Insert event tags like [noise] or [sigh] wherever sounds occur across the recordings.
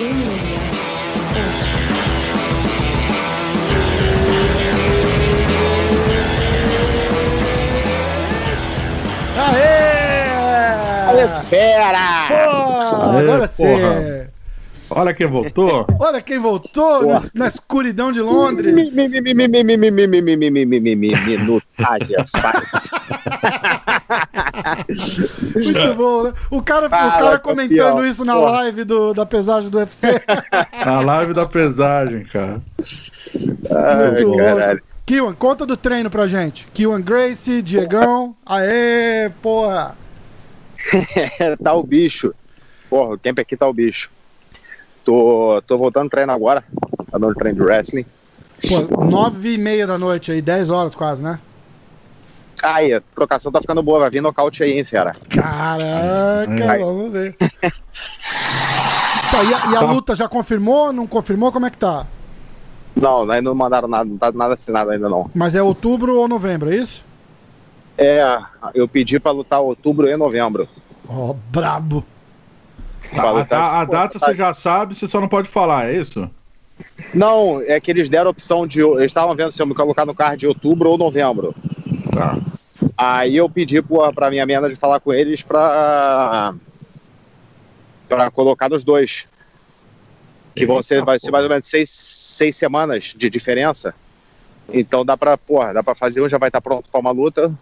Aê! Aê, fera! Pô, Aê, agora sim. Olha quem voltou. Olha quem voltou no- na escuridão de Londres. Minutagem, Muito bom, né? O cara, o Fala, cara comentando campeão. isso na Porra. live do, da pesagem do UFC. Na live da pesagem, cara. Muito louco. Kiwan, conta do treino pra gente. Kiwan Gracie, Diegão. Aê, porra. tá o bicho. Porra, o tempo aqui tá o bicho. Tô, tô voltando ao treino agora. Tá dando treino de wrestling. Pô, nove e meia da noite aí, dez horas quase, né? Aí, a trocação tá ficando boa. Vai vir nocaute aí, hein, fera. Caraca, Ai. vamos ver. Tá, e a, e a Tá. luta já confirmou? Não confirmou? Como é que tá? Não, ainda não mandaram nada, não tá nada assinado ainda não. Mas é outubro ou novembro, é isso? É, eu pedi pra lutar outubro e novembro. Ó, brabo. Pra A, lutar- a- data você já sabe, você só não pode falar, é isso? Não, é que eles deram a opção de. Eles estavam vendo se eu me colocar no card de outubro ou novembro. Tá. Aí eu pedi pra, pra minha manager falar com eles pra. pra colocar nos dois. Que vão ser, vai ser mais ou menos seis, seis semanas de diferença. Então dá pra, porra, dá pra fazer um, já vai estar pronto pra uma luta.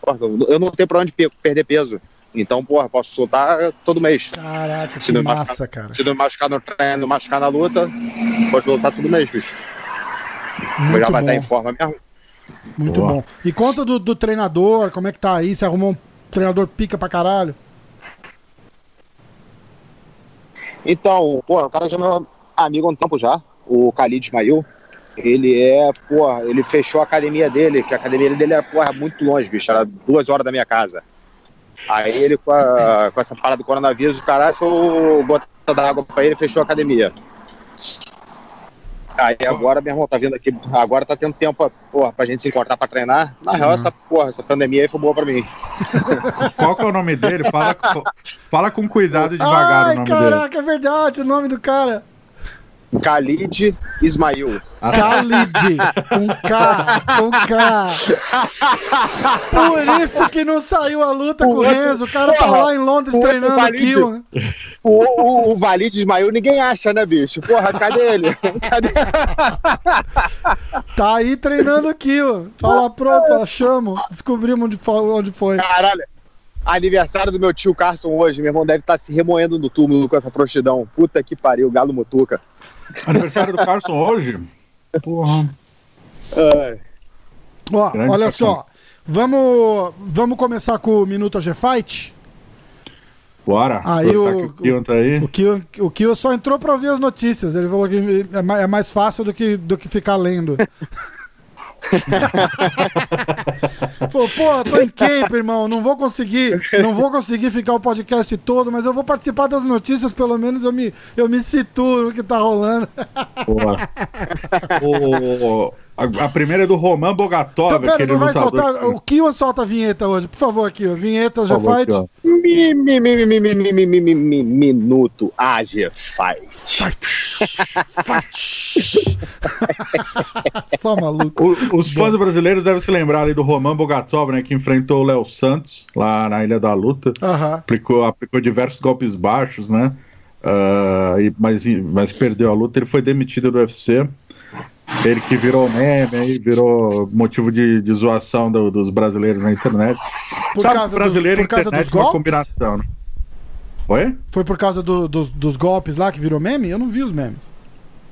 Porra, eu não tenho pra onde pe- perder peso. Então, porra, posso lutar todo mês. Caraca, Se que não massa, machucar- cara. Se não machucar no treino, machucar na luta, pode lutar todo mês, bicho. Muito já vai estar em forma mesmo. muito Boa. bom. E conta do, do treinador, como é que tá aí? Você arrumou um treinador pica pra caralho? Então, porra, o cara já é meu amigo há um tempo já, o Khalid Ismail. Ele é, porra, ele fechou a academia dele, que a academia dele é, porra, muito longe, bicho, era duas horas da minha casa. Aí ele, com, a- com essa parada do coronavírus, o caralho, foi bota da água pra ele e fechou a academia. Aí agora, meu irmão, tá vindo aqui, agora tá tendo tempo, porra, pra gente se encontrar pra treinar. Na real, essa, porra, essa pandemia aí foi boa pra mim. [laughs] Qual que é o nome dele? Fala, fala com cuidado e devagar Ai, o nome caraca, é verdade, o nome do cara. Khalid Ismail. Khalid, com K, com K. Por isso que não saiu a luta O com o Renzo. O cara tá lá em Londres o treinando aqui, mano. O, o, o Valide Ismail ninguém acha, né, bicho? Porra, cadê ele? [laughs] Cadê? Tá aí treinando aqui, ó. Tá lá pronto, achamos. Descobrimos onde foi. Onde foi. Caralho. Aniversário do meu tio Carson hoje. Meu irmão deve estar se remoendo no túmulo com essa prostituição. Puta que pariu, galo mutuca. Aniversário do Carson hoje? Porra. Ai. Ó, Grande olha só. Vamos, vamos começar com o Minuto AG Fight? Bora. Aí Aproveitar o- que o Kion tá aí. O Kio, o Kio só entrou pra ouvir as notícias. Ele falou que é é mais fácil do que, do que ficar lendo. [laughs] [laughs] Pô, pô, tô em camp, irmão. Não vou conseguir, não vou conseguir ficar o podcast todo, mas eu vou participar das notícias, pelo menos eu me, eu me situo no que tá rolando. Boa. [laughs] O- a, primeira é do Roman Bogatov, então, pera, não vai soltar. Que... O Kiwan solta a vinheta hoje, por favor, Kiwan. Vinheta, já fight. Mi, mi, mi, minuto Age Fight. Fight. fight. Só maluco. O, os fãs brasileiros devem se lembrar ali do Roman Bogatov, né? Que enfrentou o Léo Santos lá na Ilha da Luta. Uh -huh. aplicou, aplicou diversos golpes baixos, né? Uh, e, mas, mas perdeu a luta. Ele foi demitido do UFC. Ele que virou meme, aí virou motivo de, de zoação do- dos brasileiros na internet. Por Sabe, causa dos- brasileiro e por causa internet dos é golpes? combinação, né? Oi? Foi por causa do- dos, dos golpes lá que virou meme? Eu não vi os memes.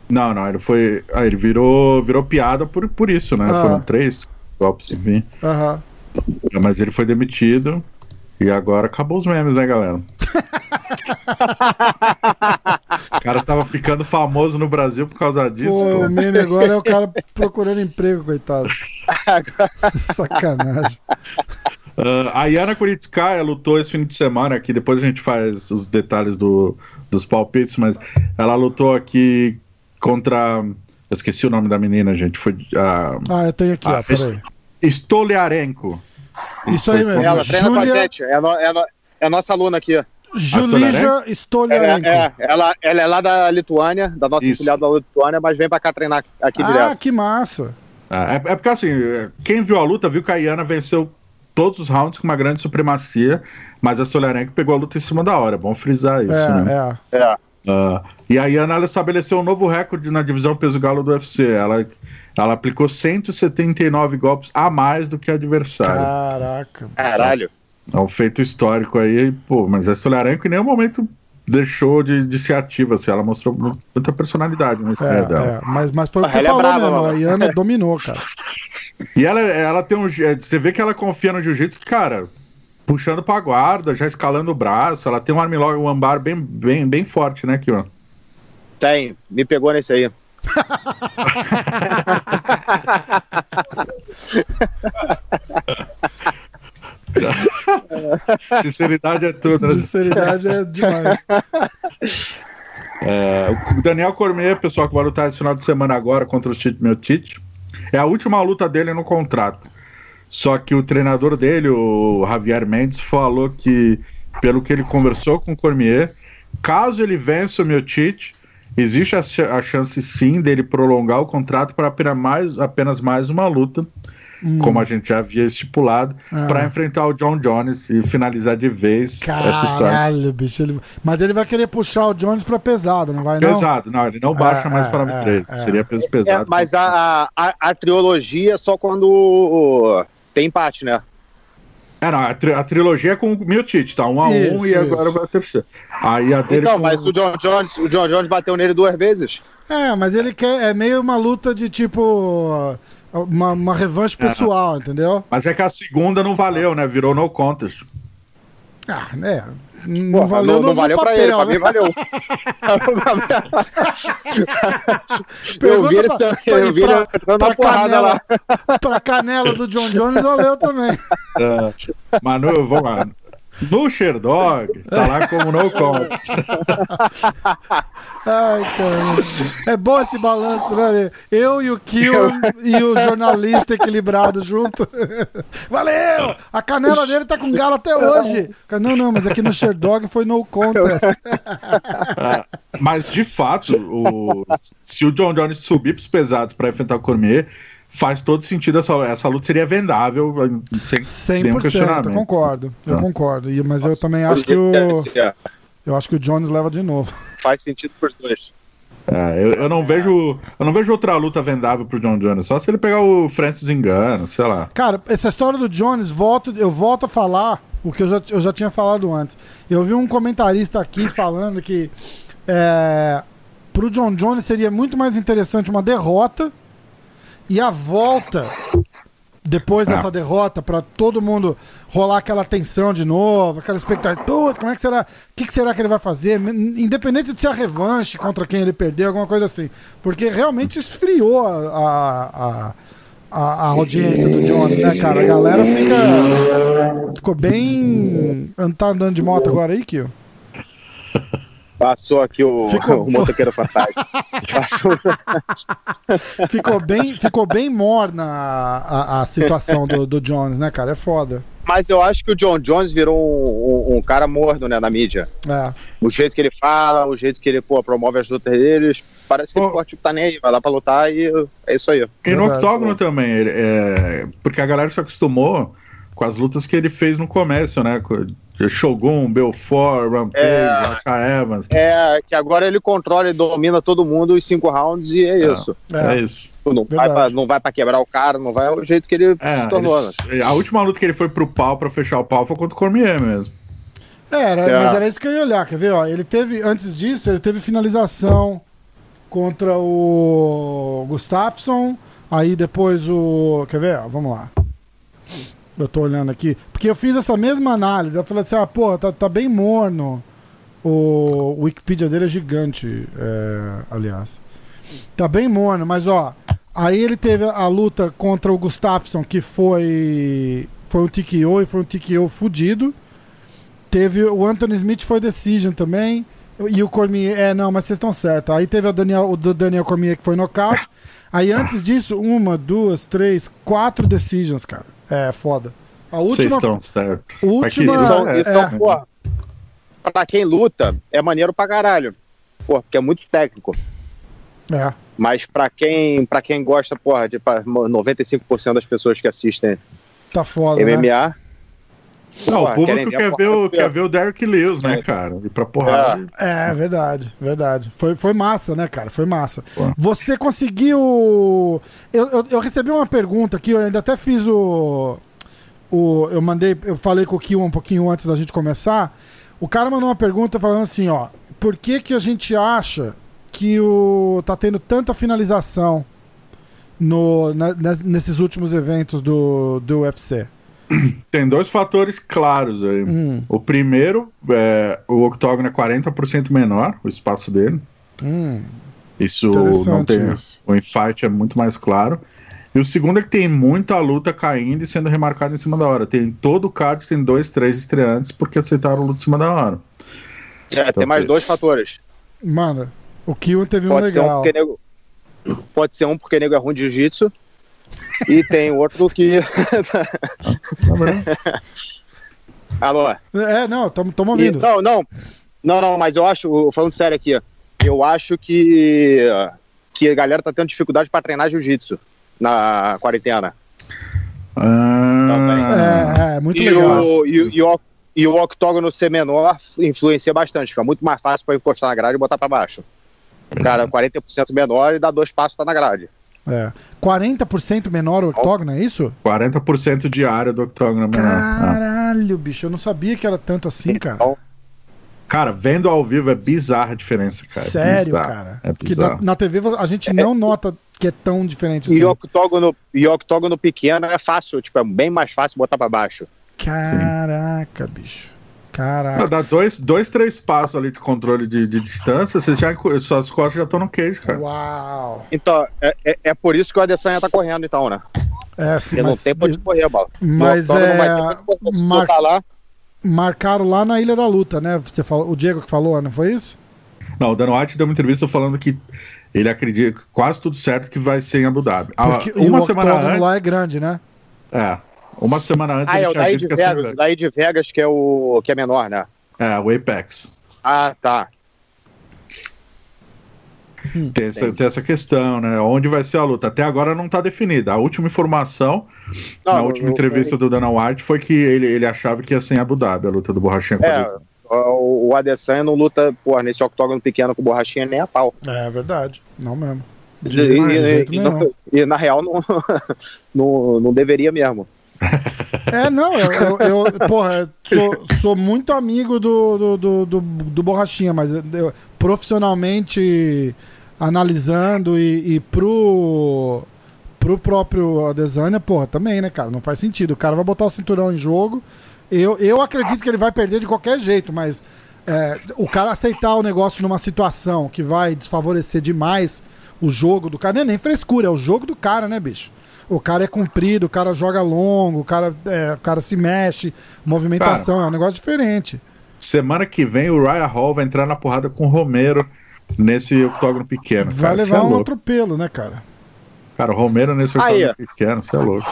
Não, não, ele foi. Ah, ele virou, virou piada por, por isso, né? Ah. Foram três golpes, enfim. Aham. Mas ele foi demitido. E agora acabou os memes, né, galera? o cara tava ficando famoso no Brasil por causa disso. Pô, pô. o meme agora é o cara procurando emprego, coitado. Sacanagem. Ah, a Yana Kuritskaya lutou esse fim de semana aqui. Depois a gente faz os detalhes do, dos palpites, mas ela lutou aqui contra. Eu esqueci o nome da menina, gente. Foi a Ah, eu tenho aqui, Ah, ó, peraí. Isso aí mesmo. Ela treina com a gente. É, a no- é, a no- é a nossa aluna aqui. Julija É, Stoliarenko. é, ela, ela é lá da Lituânia, da nossa filial da Lituânia, mas vem pra cá treinar aqui ah, direto. que massa. É, é porque assim, quem viu a luta viu que a Iana venceu todos os rounds com uma grande supremacia, mas a Stoliarenko pegou a luta em cima da hora. É bom frisar isso, é, né? é. É. Ah, e a Iana ela estabeleceu um novo recorde na divisão peso galo do UFC. Ela, ela aplicou 179 golpes a mais do que a adversário. Caraca. Caralho. É um feito histórico aí, pô, mas a Stoliarenko em nenhum momento deixou de, de ser ativa, assim, ela mostrou mu- muita personalidade na estreia É, dela. é, mas, mas foi o que Ela você é falou brava, mesmo. mano. A Iana [laughs] dominou, cara. E ela, ela tem um. je- Você vê que ela confia no jiu-jitsu, cara, puxando pra guarda, já escalando o braço, ela tem um armlock, um ambar bem, bem, bem forte, né, Kion? Tem, me pegou nesse aí. [laughs] Sinceridade é tudo. né? Sinceridade é demais. É, o Daniel Cormier, pessoal, que vai lutar esse final de semana agora contra o Tite Miotite, é a última luta dele no contrato. Só que o treinador dele, o Javier Mendes, falou que, pelo que ele conversou com o Cormier, caso ele vença o Miotite, existe a, a chance sim dele prolongar o contrato para apenas mais, apenas mais uma luta, como a gente já havia estipulado, Ah. para enfrentar o John Jones e finalizar de vez essa história. Caralho, bicho. Ele... Mas ele vai querer puxar o Jones pra pesado, não vai não? Pesado, não, ele não baixa É, mais é, para é, 3, é. seria peso É, pesado. mas a, a, a trilogia é só quando tem empate, né? É, não, a, tri- a trilogia é com o Miotite, tá? Um a um Isso, e agora isso. vai a terceira. Aí a dele. Então, com- mas o John Jones, o John Jones bateu nele duas vezes. É, mas ele quer. É meio uma luta de tipo. Uma, uma revanche pessoal, entendeu? Mas é que a segunda não valeu, né? Virou no contest. Ah, né? Não Porra, valeu não, não valeu pra papel, ele, pra né? mim valeu. [laughs] eu vi ele, pra- tá- pra- eu vi ele pra- pra porrada lá. Pra canela do John Jones valeu também. É, Manu, vamos lá. Vulture Dog tá lá como no contest. [laughs] Ai, caramba. É bom esse balanço, né? Eu e o Kill e o jornalista equilibrado junto. [laughs] Valeu! A canela dele tá com galo até hoje. Não, não, mas aqui no Sherdog foi no contest. Mas de fato, o- se o John Jones subir pros pesados pra enfrentar o Cormier, faz todo sentido essa, essa luta seria vendável sem nenhum 100%, eu questionamento. concordo. Eu Ah. concordo. E- Mas eu também acho que o É, eu acho que o Jones leva de novo. [laughs] Faz sentido pros dois. É, eu, eu não vejo eu não vejo outra luta vendável pro John Jones, só se ele pegar o Francis Engano, sei lá. Cara, essa história do Jones, volto, eu volto a falar o que eu já, eu já tinha falado antes. Eu vi um comentarista aqui falando que é, pro John Jones seria muito mais interessante uma derrota e a volta depois dessa derrota pra todo mundo rolar aquela tensão de novo, aquela expectativa, "Pô, como é que será? O que, que será que ele vai fazer? Independente de ser a revanche contra quem ele perdeu, alguma coisa assim. Porque realmente esfriou a- a- a, a, a audiência do Johnny, né, cara? A galera fica. Ficou bem. Tá andando de moto agora aí, Kio? Passou aqui o, Ficou- [laughs] o motoqueiro fantástico. Passou. [laughs] Ficou bem, ficou bem morna a, a, a situação do, do Jones, né, cara? É foda. Mas eu acho que o John Jones virou um, um- um cara morno, né, na mídia. É. O jeito que ele fala, o jeito que ele pô, promove as lutas deles, parece que Pô. ele pô, tipo, tá nem aí, vai lá pra lutar e é isso aí. E no octógono também, é, porque a galera se acostumou com as lutas que ele fez no começo, né? Shogun, Belfort, Rampage, É. Asha Evans. É que agora ele controla e domina todo mundo os cinco rounds e é, É. isso. É, É. isso. Não vai, pra, não vai pra quebrar o cara, não vai é o jeito que ele É, se tornou. né? ele- a última luta que ele foi pro pau pra fechar o pau foi contra o Cormier mesmo. É, era, É. mas era isso que eu ia olhar, quer ver? Ó, ele teve, antes disso, ele teve finalização contra o Gustafsson, aí depois o. Quer ver? Ó, vamos lá. Eu tô olhando aqui. Porque eu fiz essa mesma análise. Eu falei assim, ah, pô, tá, tá bem morno. O, o Wikipedia dele é gigante, é, aliás. Tá bem morno, mas ó. Aí ele teve a luta contra o Gustafsson, que foi. Foi um TKO e foi um TKO fudido. Teve o Anthony Smith foi decision também. E o Cormier. É, não, mas vocês estão certos. Aí teve a Daniel, o Daniel Cormier que foi nocaute. Aí antes disso, uma, duas, três, quatro decisions, cara. É foda. A Vocês última. estão certos. última- Aqui, E são, é, são, é. pô, pra quem luta, é maneiro pra caralho. Pô, porque é muito técnico. É. Mas pra quem, pra quem gosta, porra, de pra 95% das pessoas que assistem Tá foda, né? Não, porra, o público quer ver, o, quer ver o Derek Lewis, né, É. cara? E pra porrada. É, verdade, verdade. Foi, foi massa, né, cara? Foi massa. Pô. Você conseguiu. Eu, eu, eu recebi uma pergunta aqui, eu ainda até fiz o. o eu mandei, eu falei com o Kio um pouquinho antes da gente começar. O cara mandou uma pergunta falando assim, ó. Por que, que a gente acha que o tá tendo tanta finalização no, na- nes- nesses últimos eventos do, do UFC? [clears throat] Tem dois fatores claros aí. Hum, O primeiro, é, o octógono é 40% menor, o espaço dele. hum, Isso não tem. isso. O infight é muito mais claro. E o segundo é que tem muita luta caindo e sendo remarcada em cima da hora. Tem todo o card, tem dois, três estreantes porque aceitaram luta em cima da hora. É, tem mais dois fatores. Manda. O Kio teve um Pode ser um legal. porque nego. Pode ser um porque nego é ruim de jiu-jitsu. E tem outro que. Verdade, Alô? É, não, estamos E- ouvindo. não, não. Não, não, mas eu acho, falando sério aqui, eu acho que, que a galera tá tendo dificuldade pra treinar jiu-jitsu na quarentena. Ah, É, é, muito E legal. o, e, o- e o, e o octógono ser menor influencia bastante, fica muito mais fácil pra encostar na grade e botar pra baixo. Cara, 40% menor e dá dois passos tá na grade. É. 40% menor o octógono, é isso? 40% de área do octógono é menor. Ah. Caralho, bicho, eu não sabia que era tanto assim, cara. Então, Cara, vendo ao vivo é bizarra a diferença, cara. Sério, Bizarro. cara. É Porque na, bizarro. na TV a gente não nota que é tão diferente assim. E octógono, e octógono pequeno é fácil, tipo, é bem mais fácil botar pra baixo. Caraca, bicho. Caraca. Dá dois, dois, três passos ali de controle de, de distância, você já, suas costas já estão no queijo, cara. Uau. Então, é, é, é por isso que o Adesanya tá correndo, então, né? É, sim, Porque não mas, tem pra onde correr, bola. mas octógono é, vai ter pra mar- lá, marcaram lá na Ilha da Luta, né? Você falou, o Diego que falou, não foi isso? Não, o Dan White deu uma entrevista falando que ele acredita quase tudo certo que vai ser em Abu Dhabi. Ah, Porque uma o semana antes. lá é grande, né? É. Uma semana antes Ah, ele é o tinha daí dito de que ia Vegas, daí de Vegas que é o que é menor, né? É, o Apex. Ah, tá. Tem essa, tem essa questão, né? Onde vai ser a luta? Até agora não tá definida. A última informação, Não, na última o- entrevista do Dana White, foi que ele, ele achava que ia ser em Abu Dhabi, a luta do Borrachinha com É. O, o Adesanya não luta, porra, nesse octógono pequeno com borrachinha nem a pau. É verdade. Não mesmo. E, e- de jeito e- nenhum. e, na real não, [laughs] não, não deveria mesmo. É, não, eu, eu, eu, porra, sou, sou muito amigo do, do, do, do, do Borrachinha, mas eu, profissionalmente analisando e, e pro, pro próprio Adesanya, porra, também, né, cara? Não faz sentido. O cara vai botar o cinturão em jogo. Eu, eu acredito que ele vai perder de qualquer jeito, mas é, o cara aceitar o negócio numa situação que vai desfavorecer demais o jogo do cara, não é nem frescura, é o jogo do cara, né, bicho? O cara é comprido, o cara joga longo, o cara, é, o cara se mexe, movimentação, é um negócio diferente. Semana que vem o Ryan Hall vai entrar na porrada com o Romero nesse octógono pequeno. Vai cara, levar é um louco. atropelo, né, cara? Cara, o Romero nesse Aí, octógono pequeno, você é louco.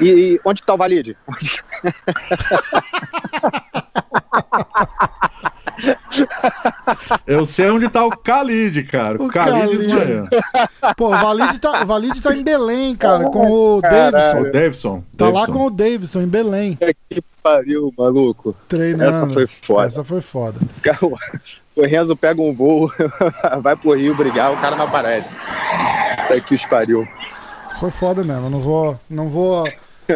E, e onde que tá o Valide? [laughs] [laughs] Eu sei onde tá o Khalid, cara. O, Khalid Khalid. Pô, o Valide tá, o Valide tá em Belém, cara, com o Davidson. O Davidson. Tá lá Davidson. com o Davidson, em Belém, que pariu, maluco. treinando. Essa foi foda. Essa foi foda. O Renzo pega um voo, [laughs] vai pro Rio brigar, o cara não aparece. É que os pariu. Foi foda mesmo. Eu não vou. Não vou.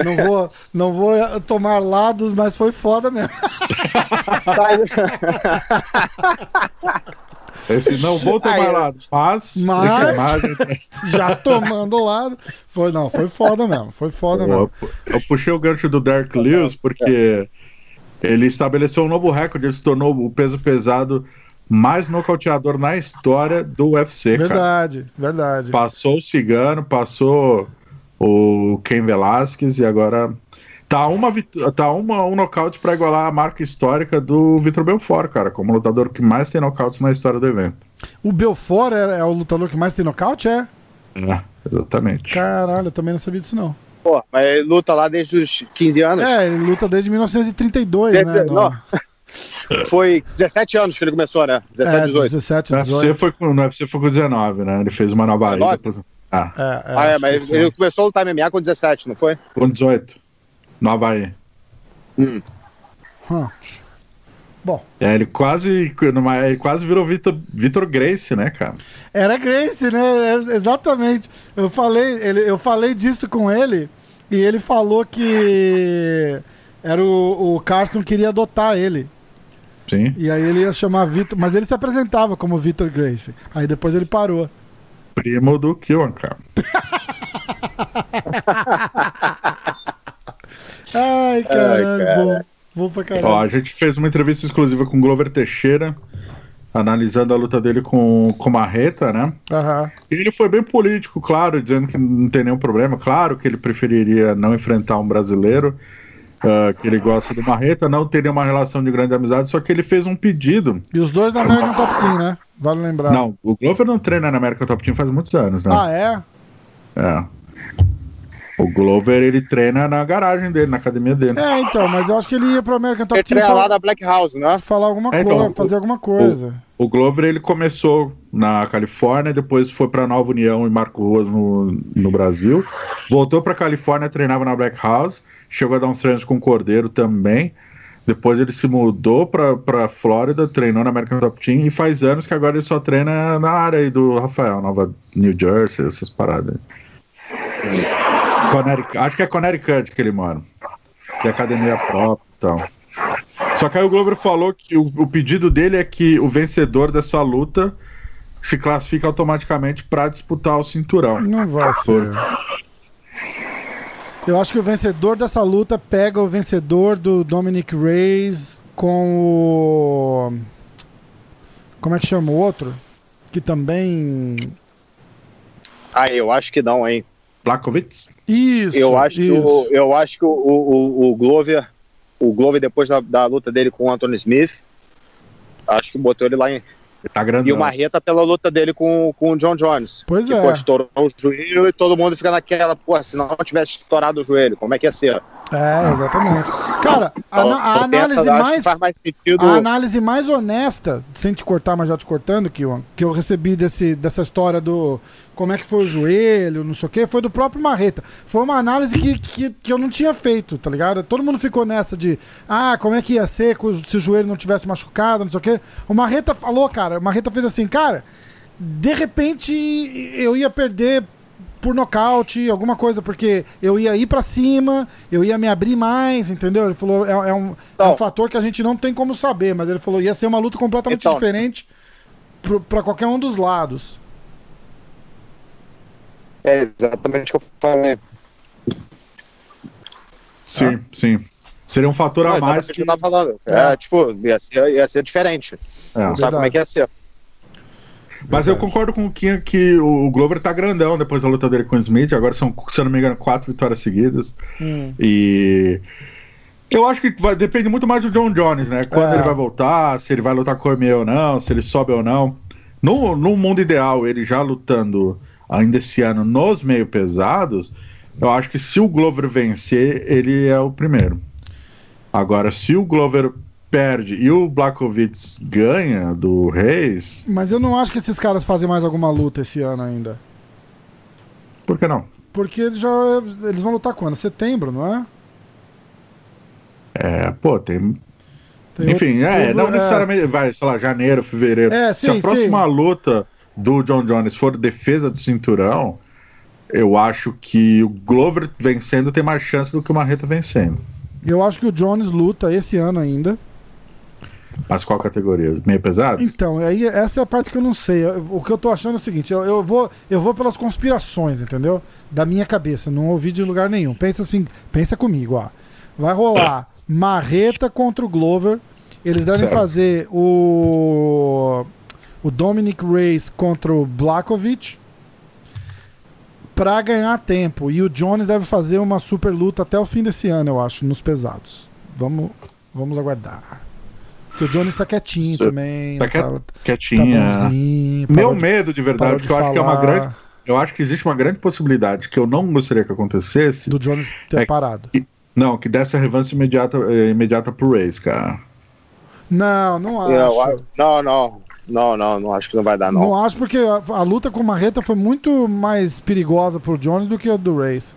Não vou, não vou tomar lados, mas foi foda mesmo. [laughs] [laughs] Esse não vou tomar Aí, lado. Mas, Mas- imagem. [laughs] Já tomando lado. Foi, não, foi foda mesmo. Foi foda mesmo. Eu, eu puxei o gancho do Derek Lewis porque ele estabeleceu um novo recorde. Ele se tornou o peso pesado mais nocauteador na história do UFC, cara. Verdade, verdade. Passou o Cigano, passou o Ken Velasquez e agora tá uma vit- tá uma um nocaute para igualar a marca histórica do Vitor Belfort, cara, como lutador que mais tem nocautes na história do evento. O Belfort é, é o lutador que mais tem nocaute, é? É, exatamente. Caralho, eu também não sabia disso, não. Pô, mas ele luta lá desde os 15 anos. É, ele luta desde 1932, Quer né? não. [laughs] foi 17 anos que ele começou, né? 17, é, 18. 17, No UFC, 18. foi com, no UFC foi com 19, né? Ele fez uma nova aí. 19? Depois... Ah, É, é, ah, é, mas ele sim. começou a lutar MMA com 17, não foi? com 18. No Havaí. Hum. Hum. Bom, É, ele quase, ele quase virou Vitor, Vitor Grace, né, cara? era Grace, né? É, exatamente. Eu falei, ele, eu falei disso com ele e ele falou que era o, o Carson queria adotar ele. Sim. E aí ele ia chamar Vitor, mas ele se apresentava como Vitor Grace. Aí depois ele parou. Primo do Kilwan, cara. [laughs] Ai, caralho, cara. bom. Bom pra caralho. Ó, a gente fez uma entrevista exclusiva com o Glover Teixeira, analisando a luta dele com com o Marreta, né? Aham. E ele foi bem político, claro, dizendo que não tem nenhum problema. Claro que ele preferiria não enfrentar um brasileiro, ah, que ele gosta do Marreta, não teria uma relação de grande amizade, só que ele fez um pedido. E os dois na American Top Team, né? Vale lembrar. Não, o Glover não treina na América Top Team faz muitos anos, né? Ah, é? É. O Glover, ele treina na garagem dele, na academia dele. É, então, mas eu acho que ele ia pro American Top Ele Team treina lá na Black House, né? falar alguma É, coisa, então, fazer alguma coisa. O Glover, ele começou na Califórnia, depois foi pra Nova União e Marco Ruas no, no Brasil. Voltou pra Califórnia, treinava na Black House. Chegou a dar uns treinos com o Cordeiro também. Depois ele se mudou pra, pra Flórida, treinou na American Top Team. E faz anos que agora ele só treina na área aí do Rafael, Nova New Jersey, essas paradas. Connecticut, acho que é Connecticut que ele mora. Que é academia própria e tal. Só que aí o Glover falou que o, o pedido dele é que o vencedor dessa luta se classifica automaticamente para disputar o cinturão. Não vai ser. Eu acho que o vencedor dessa luta pega o vencedor do Dominic Reyes com o. Como é que chama o outro? Que também. Ah, eu acho que não, hein? Isso! Blakovic? Eu acho que, isso. o, eu acho que o, o, o Glover, o Glover, depois da, da luta dele com o Anthony Smith, acho que botou ele lá em. Tá E o Marreta pela luta dele com, com o John Jones. Pois que, é. pô, estourou o joelho e todo mundo fica naquela, pô, se não tivesse estourado o joelho, como é que ia ser? É, exatamente. Cara, a, Então, a análise mais. mais sentido. A análise mais honesta, sem te cortar, mas já te cortando, Kiwan, que eu recebi desse, dessa história do como é que foi o joelho, não sei o quê, foi do próprio Marreta. Foi uma análise que, que, que eu não tinha feito, tá ligado? Todo mundo ficou nessa de, ah, como é que ia ser se o joelho não tivesse machucado, não sei o quê. O Marreta falou, cara, o Marreta fez assim, cara, de repente eu ia perder por nocaute, alguma coisa, porque eu ia ir pra cima, eu ia me abrir mais, entendeu? Ele falou, é, é um, é um Então. fator que a gente não tem como saber, mas ele falou, ia ser uma luta completamente Então. diferente pra qualquer um dos lados. É exatamente o que eu falei. Sim, sim. Seria um fator Não, a mais o que. eu tava falando. É. É, tipo, ia ser, ia ser diferente. É. Não sabe como é que ia ser. Mas eu concordo com o Kim que o Glover tá grandão depois da luta dele com o Smith. Agora são, se eu não me engano, quatro vitórias seguidas. Hum. E. Eu acho que vai, depende muito mais do John Jones, né? Quando É. ele vai voltar, se ele vai lutar com o Cormier ou não, se ele sobe ou não. No, no mundo ideal, ele já lutando ainda esse ano nos meio pesados, eu acho que se o Glover vencer, ele é o primeiro. Agora, se o Glover perde e o Blachowicz ganha do Reis, Mas eu não acho que esses caras fazem mais alguma luta esse ano ainda. por que não? Porque eles já eles vão lutar quando? Setembro, não é? É, pô, tem. Tem Enfim, é, não necessariamente. Vai, sei lá, janeiro, fevereiro. É, Se sim, a próxima sim. luta do John Jones for defesa do cinturão, eu acho que o Glover vencendo tem mais chance do que o Marreta vencendo. Eu acho que o Jones luta esse ano ainda. Mas qual categoria? Meio pesado? Então, aí essa é a parte que eu não sei. O que eu tô achando é o seguinte, eu, eu vou eu vou pelas conspirações, entendeu? Da minha cabeça, não ouvi de lugar nenhum. Pensa assim, pensa comigo, ó. Vai rolar Marreta contra o Glover. Eles devem Certo. fazer o o Dominic Reyes contra o Blakovic pra ganhar tempo. E o Jones deve fazer uma super luta até o fim desse ano, eu acho, nos pesados. Vamos vamos aguardar. Porque o Jones tá quietinho Tá também. Tá não quie- tá- Tá Quietinha. bonzinho. Meu de- medo de verdade, porque eu acho que é uma falar grande. Eu acho que existe uma grande possibilidade que eu não gostaria que acontecesse. Do Jones ter É- parado. Não, que desse a revanche imediata, eh, imediata pro Reis, cara. Não, não acho. Eu- não, não. Não, não, não acho que não vai dar, não. Não acho porque a, a luta com o Marreta foi muito mais perigosa pro Jones do que a do Reis.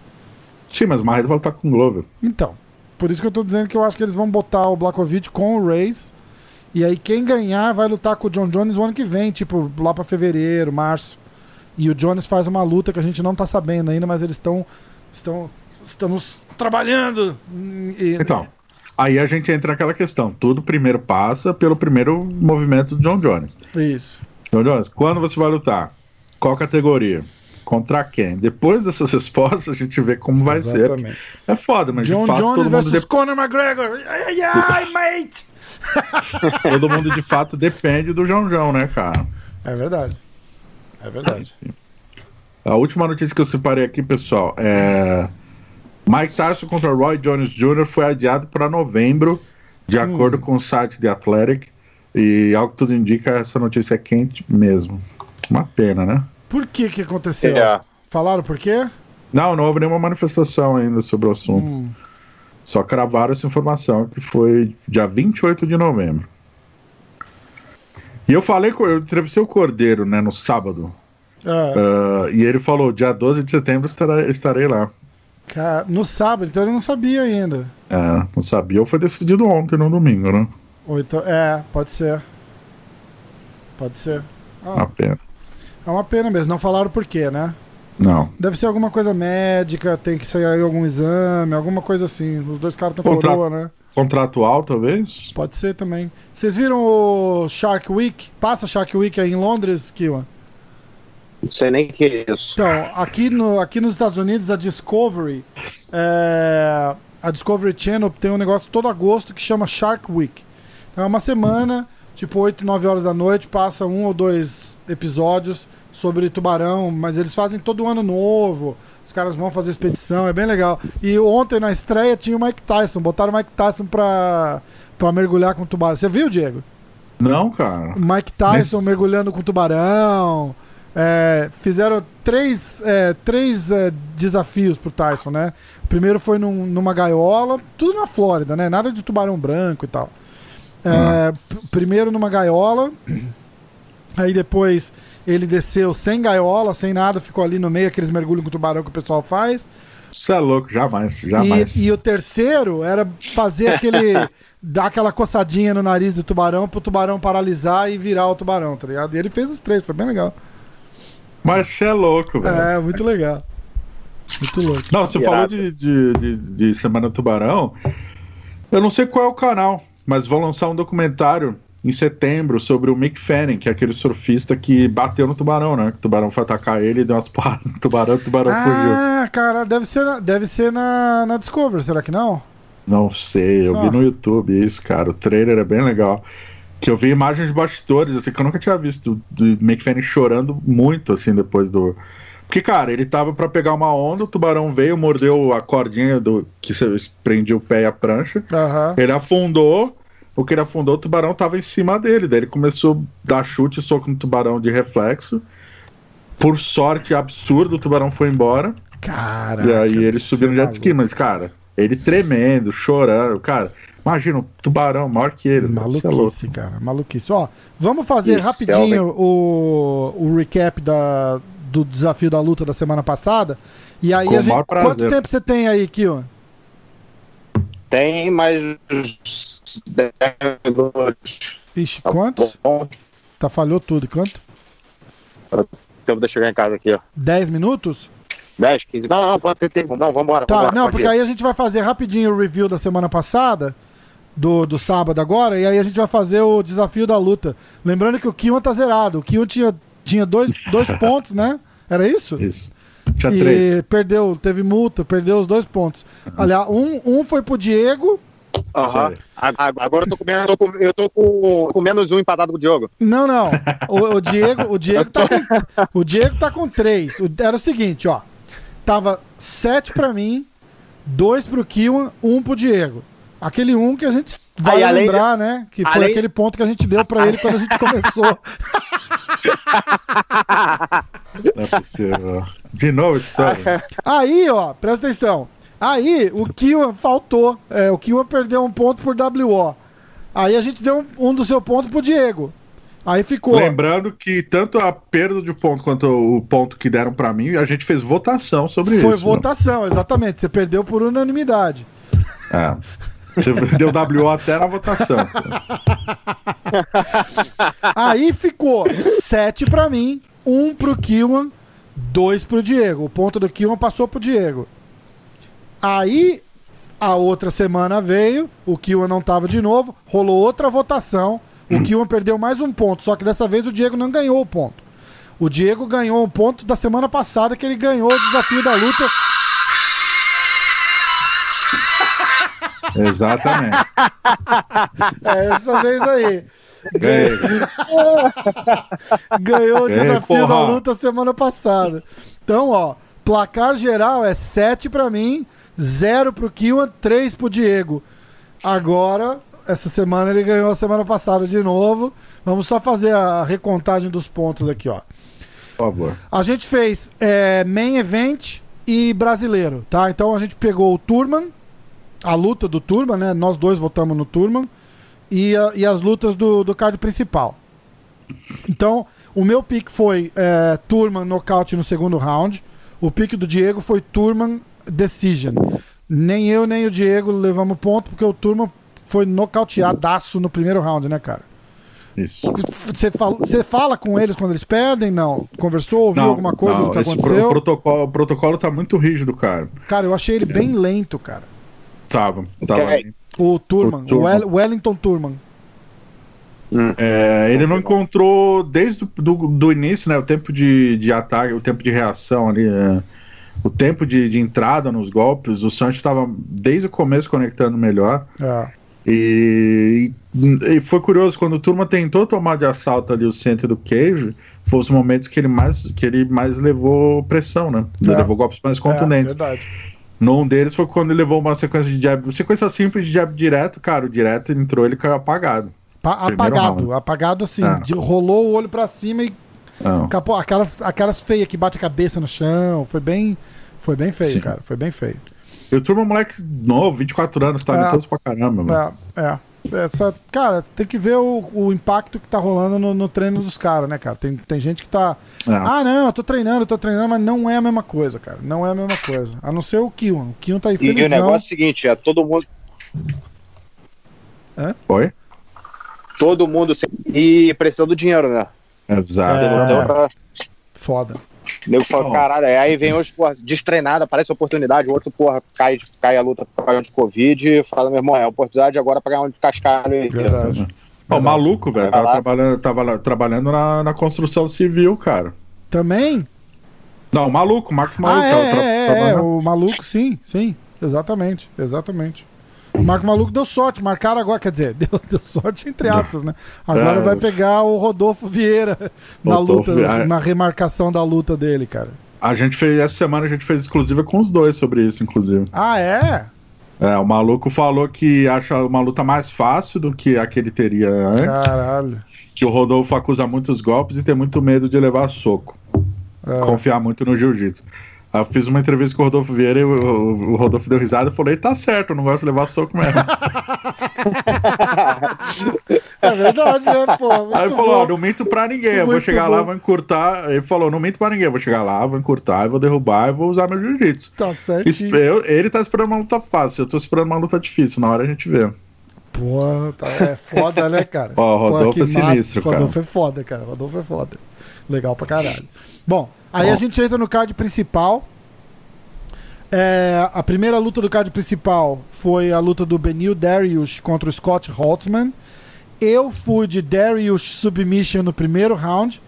Sim, mas o Marreta vai lutar com o Glover. Então, por isso que eu tô dizendo que eu acho que eles vão botar o Blakovic com o Reis. E aí quem ganhar vai lutar com o John Jones o ano que vem, tipo, lá pra fevereiro, março. E o Jones faz uma luta que a gente não tá sabendo ainda, mas eles estão estão estamos trabalhando. E- Então, aí a gente entra naquela questão. Tudo primeiro passa pelo primeiro movimento do John Jones. Isso. John Jones, quando você vai lutar? Qual categoria? Contra quem? Depois dessas [laughs] respostas, a gente vê como vai ser. Exatamente. É foda, mas John de fato Jones versus de- Conor McGregor. Ai, ai, ai, mate! [laughs] todo mundo de fato depende do João João, né, cara? É verdade. É verdade. A última notícia que eu separei aqui, pessoal, é. Mike Tyson contra Roy Jones Jr. foi adiado para novembro, de Hum. acordo com o site The Athletic. E ao que tudo indica, essa notícia é quente mesmo. Uma pena, né? Por que que aconteceu? É. Falaram por quê? Não, não houve nenhuma manifestação ainda sobre o assunto. Hum. Só cravaram essa informação, que foi dia 28 de novembro. E eu falei com. Eu entrevistei o Cordeiro, né, no sábado. Ah, e ele falou: dia 12 de setembro estarei, estarei lá. no sábado, então ele não sabia ainda. É, não sabia, ou foi decidido ontem, no domingo, né? Ou então, é, pode ser. Pode ser. Uma Ah, pena. é uma pena mesmo. Não falaram por quê, né? Não. Deve ser alguma coisa médica, tem que sair aí algum exame, alguma coisa assim. Os dois caras estão Contra- coroa, né? Contratual, talvez? Pode ser também. Vocês viram o Shark Week? Passa Shark Week aí em Londres, Kiwan? Não sei nem o que é isso. Então, aqui, no, aqui nos Estados Unidos, a Discovery, é, a Discovery Channel tem um negócio todo agosto que chama Shark Week. É uma semana, tipo 8, 9 horas da noite, passa um ou dois episódios sobre tubarão, mas eles fazem todo ano novo. Os caras vão fazer expedição, é bem legal. E ontem na estreia tinha o Mike Tyson, botaram o Mike Tyson pra, pra mergulhar com tubarão. Você viu, Diego? Não, cara. Mike Tyson mergulhando com tubarão. É, fizeram três, é, três é, desafios pro Tyson, né? O primeiro foi num- numa gaiola, tudo na Flórida, né? Nada de tubarão branco e tal. P- primeiro numa gaiola, aí depois ele desceu sem gaiola, sem nada, ficou ali no meio, aqueles mergulhos com tubarão que o pessoal faz. Você é louco, jamais, jamais. E, e o terceiro era fazer aquele. [laughs] dar aquela coçadinha no nariz do tubarão pro tubarão paralisar e virar o tubarão, tá ligado? E ele fez os três, foi bem legal. Mas você é louco, velho. É, muito legal. Muito louco. Não, você Irado. falou de, de, de, de Semana Tubarão. Eu não sei qual é o canal, mas vão lançar um documentário em setembro sobre o Mick Fanning, que é aquele surfista que bateu no tubarão, né? Que o tubarão foi atacar ele e deu umas [laughs] porradas no tubarão, o tubarão fugiu. Ah, cara, deve ser, na- deve ser na, na Discovery, será que não? Não sei, eu Ah. vi no YouTube isso, cara. O trailer é bem legal. Que eu vi imagens de bastidores, assim, que eu nunca tinha visto, do Mick Fanning chorando muito, assim, depois do. Porque, cara, ele tava pra pegar uma onda, o tubarão veio, mordeu a cordinha do que você prendia o pé e a prancha. Ele afundou, o que ele afundou, o tubarão tava em cima dele. Daí ele começou a dar chute e soco no tubarão de reflexo. Por sorte absurda, o tubarão foi embora. Cara. e aí ele subiu no jet ski, mas, cara, ele tremendo, chorando. Cara, imagina um tubarão maior que ele. é louco. Maluquice, cara. Maluquice. Ó, vamos fazer Isso, rapidinho o, o recap da, do desafio da luta da semana passada. E aí Com a o maior gente. prazer. Quanto tempo você tem aí, Kion? Tem mais uns 10 minutos. Ixi, Tá quantos? bom? Tá, falhou tudo. Quanto? Tempo de chegar em casa aqui, ó. 10 minutos? 10, 15. Não, não, pode ter tempo. Não, vambora. Tá, vambora, não, porque ir. aí a gente vai fazer rapidinho o review da semana passada, do, do sábado agora, e aí a gente vai fazer o desafio da luta. Lembrando que o Kion tá zerado. O Kion tinha, tinha dois, dois [laughs] pontos, né? Era isso? Isso. Tinha e três. perdeu, teve multa, perdeu os dois pontos. Aliás, um, um foi pro Diego. A- Agora eu tô comendo, eu tô com, eu tô com, com menos um empatado com o Diogo. Não, não. O, o Diego, o Diego tá com, [laughs] o Diego tá com três. O- era o seguinte, ó. Tava sete pra mim, dois pro Kiwan, um pro Diego. Aquele um que a gente vai Aí, lembrar, né? Que foi além- aquele ponto que a gente deu pra ele quando a gente começou. Não é possível. De novo história. Aí, ó, presta atenção. Aí, o Kiwan faltou. É, o Kiwan perdeu um ponto por WO. Aí a gente deu um, um do seu ponto pro Diego. Aí ficou. Lembrando que tanto a perda de ponto quanto o ponto que deram pra mim, a gente fez votação sobre Foi isso. né? votação, exatamente. Você perdeu por unanimidade. É. Você [laughs] deu WO até na votação. [laughs] Aí ficou 7 pra mim, 1 um pro Kilman, 2 pro Diego. O ponto do Kilman passou pro Diego. Aí a outra semana veio, o Kilman não tava de novo, rolou outra votação. O Kilman perdeu mais um ponto, só que dessa vez o Diego não ganhou o ponto. O Diego ganhou um ponto da semana passada que ele ganhou o desafio da luta. Exatamente. [laughs] É essa vez aí. Ganhei. [laughs] Ganhou o Ganhei, desafio da luta semana passada. Então, ó, placar geral é 7 pra mim, 0 pro Kiwan, 3 pro Diego. Agora, essa semana ele ganhou a semana passada de novo. Vamos só fazer a recontagem dos pontos aqui, ó. Por favor. A gente fez é, main event e brasileiro, tá? Então a gente pegou o Turman, a luta do Turman, né? Nós dois votamos no Turman. E, a- e as lutas do, do card principal. Então, o meu pick foi é, Turman nocaute no segundo round. O pick do Diego foi Turman decision. Nem eu nem o Diego levamos ponto, porque o Turman foi nocauteadaço no primeiro round, né, cara? Isso. Você fala, você fala com eles quando eles perdem? Não. Conversou, ouviu alguma coisa não, do que esse pro- aconteceu? O protocolo, o protocolo tá muito rígido, cara. Cara, eu achei ele bem lento, cara. Tava. tava. O Turman, O Turman. o Wel- Wellington Turman. É, ele não encontrou desde do início, né? O tempo de, de ataque, o tempo de reação ali, é, o tempo de, de entrada nos golpes. O Sancho estava desde o começo conectando melhor. É. E, e foi curioso, quando o Turma tentou tomar de assalto ali o centro do Cage, foi os momentos que ele mais, que ele mais levou pressão, né? Ele É. levou golpes mais É, contundentes. verdade. Num deles foi quando ele levou uma sequência de jab, sequência simples de jab direto, cara, o direto entrou, ele caiu apagado. Pa- apagado, round. apagado assim. É. rolou o olho pra cima e Não. capô, aquelas, aquelas feias que bate a cabeça no chão. Foi bem, foi bem feio, Sim. cara. Foi bem feio. E o Turma moleque novo, 24 anos, tá É. ali todos pra caramba, mano. É, é. Essa, cara, tem que ver o, o impacto que tá rolando no, no treino dos caras, né, cara? Tem, tem gente que tá. É. Ah, não, eu tô treinando, eu tô treinando, mas não é a mesma coisa, cara. Não é a mesma coisa. A não ser o Kion. O Kion tá aí E, e o felizão. negócio é o seguinte, é todo mundo, Oi? todo mundo sem- e precisando do dinheiro, né? Exato. É. Então, pra- Foda. o nego fala, caralho, é, aí vem hoje, porra, destreinado, aparece oportunidade, o outro, porra, cai, cai a luta por causa de Covid e fala, meu irmão, é oportunidade agora pra ganhar um de cascalho aí. Verdade. O maluco, velho, tava trabalhando, tava trabalhando na, na construção civil, cara. Também? Não, o maluco, o Marcos Maluco. ah, é, é, é, é, o maluco, sim, sim. Exatamente, exatamente. O Marco Maluco deu sorte, marcaram agora, quer dizer, [laughs] deu, deu sorte entre aspas, né? Agora É. vai pegar o Rodolfo Vieira na Rodolfo luta, Vieira. na remarcação da luta dele, cara. A gente fez, essa semana a gente fez exclusiva com os dois sobre isso, inclusive. Ah, é? É, o maluco falou que acha uma luta mais fácil do que a que ele teria antes. Caralho. Que o Rodolfo acusa muitos golpes e tem muito medo de levar soco. É. Confiar muito no jiu-jitsu. Eu fiz uma entrevista com o Rodolfo Vieira e o, Rodolfo deu risada e falou: "Ei, tá certo, eu não gosto de levar soco mesmo. [laughs] É verdade, né, pô? Muito Aí ele falou: ó, não minto pra ninguém, eu vou chegar bom. lá, vou encurtar. Ele falou: não minto pra ninguém, eu vou chegar lá, vou encurtar, vou derrubar e vou usar meu jiu-jitsu. Tá certo. Eu- Ele tá esperando uma luta fácil, eu tô esperando uma luta difícil, na hora a gente vê. Pô, tá, é foda, né, cara? [laughs] Ó, Rodolfo que é sinistro, cara. Rodolfo é foda, cara. Rodolfo é foda. Legal pra caralho. Bom, aí a gente entra no card principal. É, a primeira luta do card principal foi a luta do Benil Darius contra o Scott Holtzman. Eu fui de Darius Submission no primeiro round.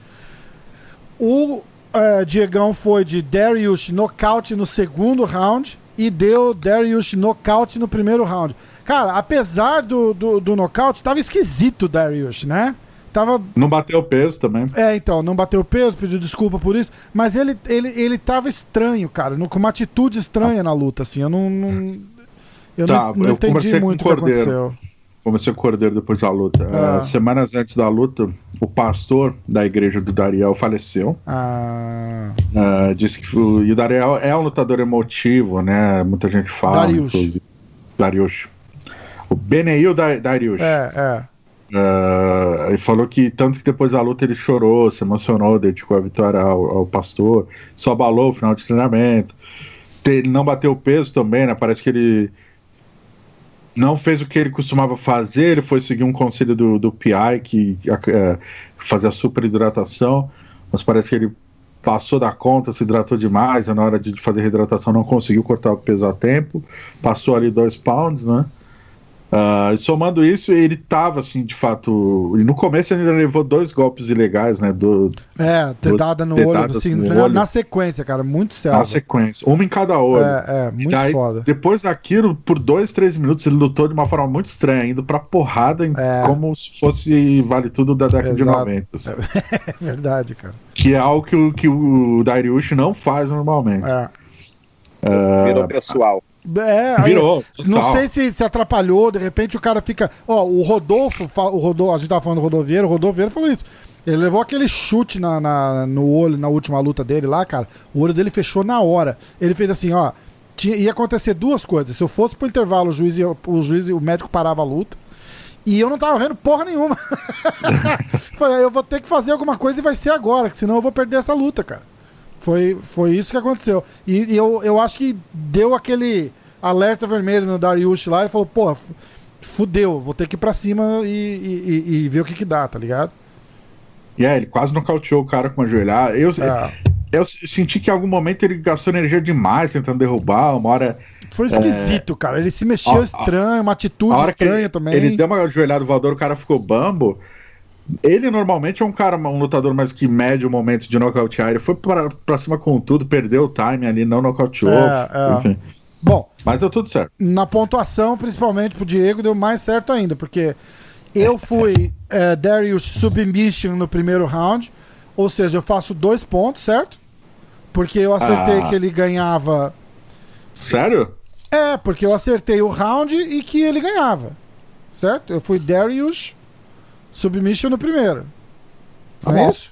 O é, Diegão foi de Darius nocaute no segundo round. E deu Darius nocaute no primeiro round. Cara, apesar do, do, do nocaute, tava esquisito o Darius, né? Tava Não bateu o peso também. é, então, não bateu peso, pediu desculpa por isso, mas ele, ele, ele tava estranho, cara, no- com uma atitude estranha na luta, assim, eu não... não eu Tá, não, não eu entendi com muito o que Cordeiro. aconteceu. Comecei o cordeiro depois da luta. Ah. É, semanas antes da luta, o pastor da igreja do Dariel faleceu. Ah, É, disse que o, e o Dariel é um lutador emotivo, né? Muita gente fala. Darius. Darius. O Beneil da Darius. É, é. Ele falou que tanto que depois da luta ele chorou, se emocionou, dedicou a vitória ao, ao pastor, só abalou o final de treinamento. Ele não bateu o peso também, né? Parece que ele não fez o que ele costumava fazer, ele foi seguir um conselho do, do PI, que é, fazia super hidratação, mas parece que ele passou da conta, se hidratou demais, na hora de fazer reidratação não conseguiu cortar o peso a tempo, passou ali dois pounds, né? Uh, somando isso, ele tava assim, de fato. No começo ele levou dois golpes ilegais, né? Do, é, dedada no olho, assim, no na, olho. na sequência, cara, muito sério. Na sequência, uma em cada olho. É, é muito daí, foda. Depois daquilo, por dois, três minutos, ele lutou de uma forma muito estranha, indo pra porrada, é. como se fosse Vale Tudo da década Exato. de 90. Assim. [laughs] É verdade, cara. Que é algo que, que o Dariush não faz normalmente. É. Virou pessoal. É, Virou. Aí, não sei se se atrapalhou, de repente o cara fica. Ó, o Rodolfo, o Rodolfo, a gente tava falando do Rodovieiro, o Rodovieiro falou isso. Ele levou aquele chute na, na, no olho na última luta dele lá, cara. O olho dele fechou na hora. Ele fez assim, ó. Tinha, ia acontecer duas coisas. Se eu fosse pro intervalo, o juiz, ia, o juiz o médico parava a luta. E eu não tava vendo porra nenhuma. [laughs] Falei, eu vou ter que fazer alguma coisa e vai ser agora, senão eu vou perder essa luta, cara. Foi, foi isso que aconteceu. E, e, eu, eu acho que deu aquele alerta vermelho no Dariush lá e falou, pô, fudeu, vou ter que ir pra cima e, e, e ver o que que dá, tá ligado? E yeah, é, ele quase nocauteou o cara com uma joelhada. Eu, é. eu senti que em algum momento ele gastou energia demais tentando derrubar, uma hora. Foi esquisito, é... cara. Ele se mexeu estranho, uma atitude estranha ele, também. Ele deu uma joelhada voadora, o cara ficou bambo. Ele normalmente é um cara, um lutador mais que mede o momento de nocautear. Ele foi pra, pra cima com tudo, perdeu o time ali, não nocauteou. É, é. Enfim. Bom. Mas deu tudo certo. Na pontuação, principalmente pro Diego, deu mais certo ainda, porque eu [laughs] fui é, Darius Submission no primeiro round. Ou seja, eu faço dois pontos, certo? Porque eu acertei ah. que ele ganhava. Sério? É, porque eu acertei o round e que ele ganhava. Certo? Eu fui Darius Submission no primeiro. Tá é isso?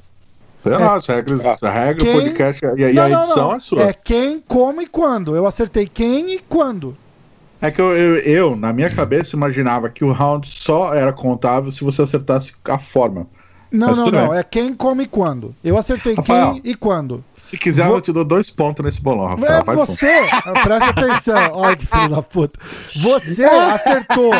Sei lá, as regras, a regra, quem... o podcast e, não, a edição não, é sua. É quem, como e quando. Eu acertei quem e quando. É que eu, eu, eu, na minha cabeça, imaginava que o round só era contável se você acertasse a forma. Não, Mas não, não. Bem. É quem, como e quando. Eu acertei Rafael, quem e quando. Se quiser, Vou... eu te dou dois pontos nesse bolão, Rafael. É, você, presta atenção. [laughs] Olha que filho da puta. Você acertou.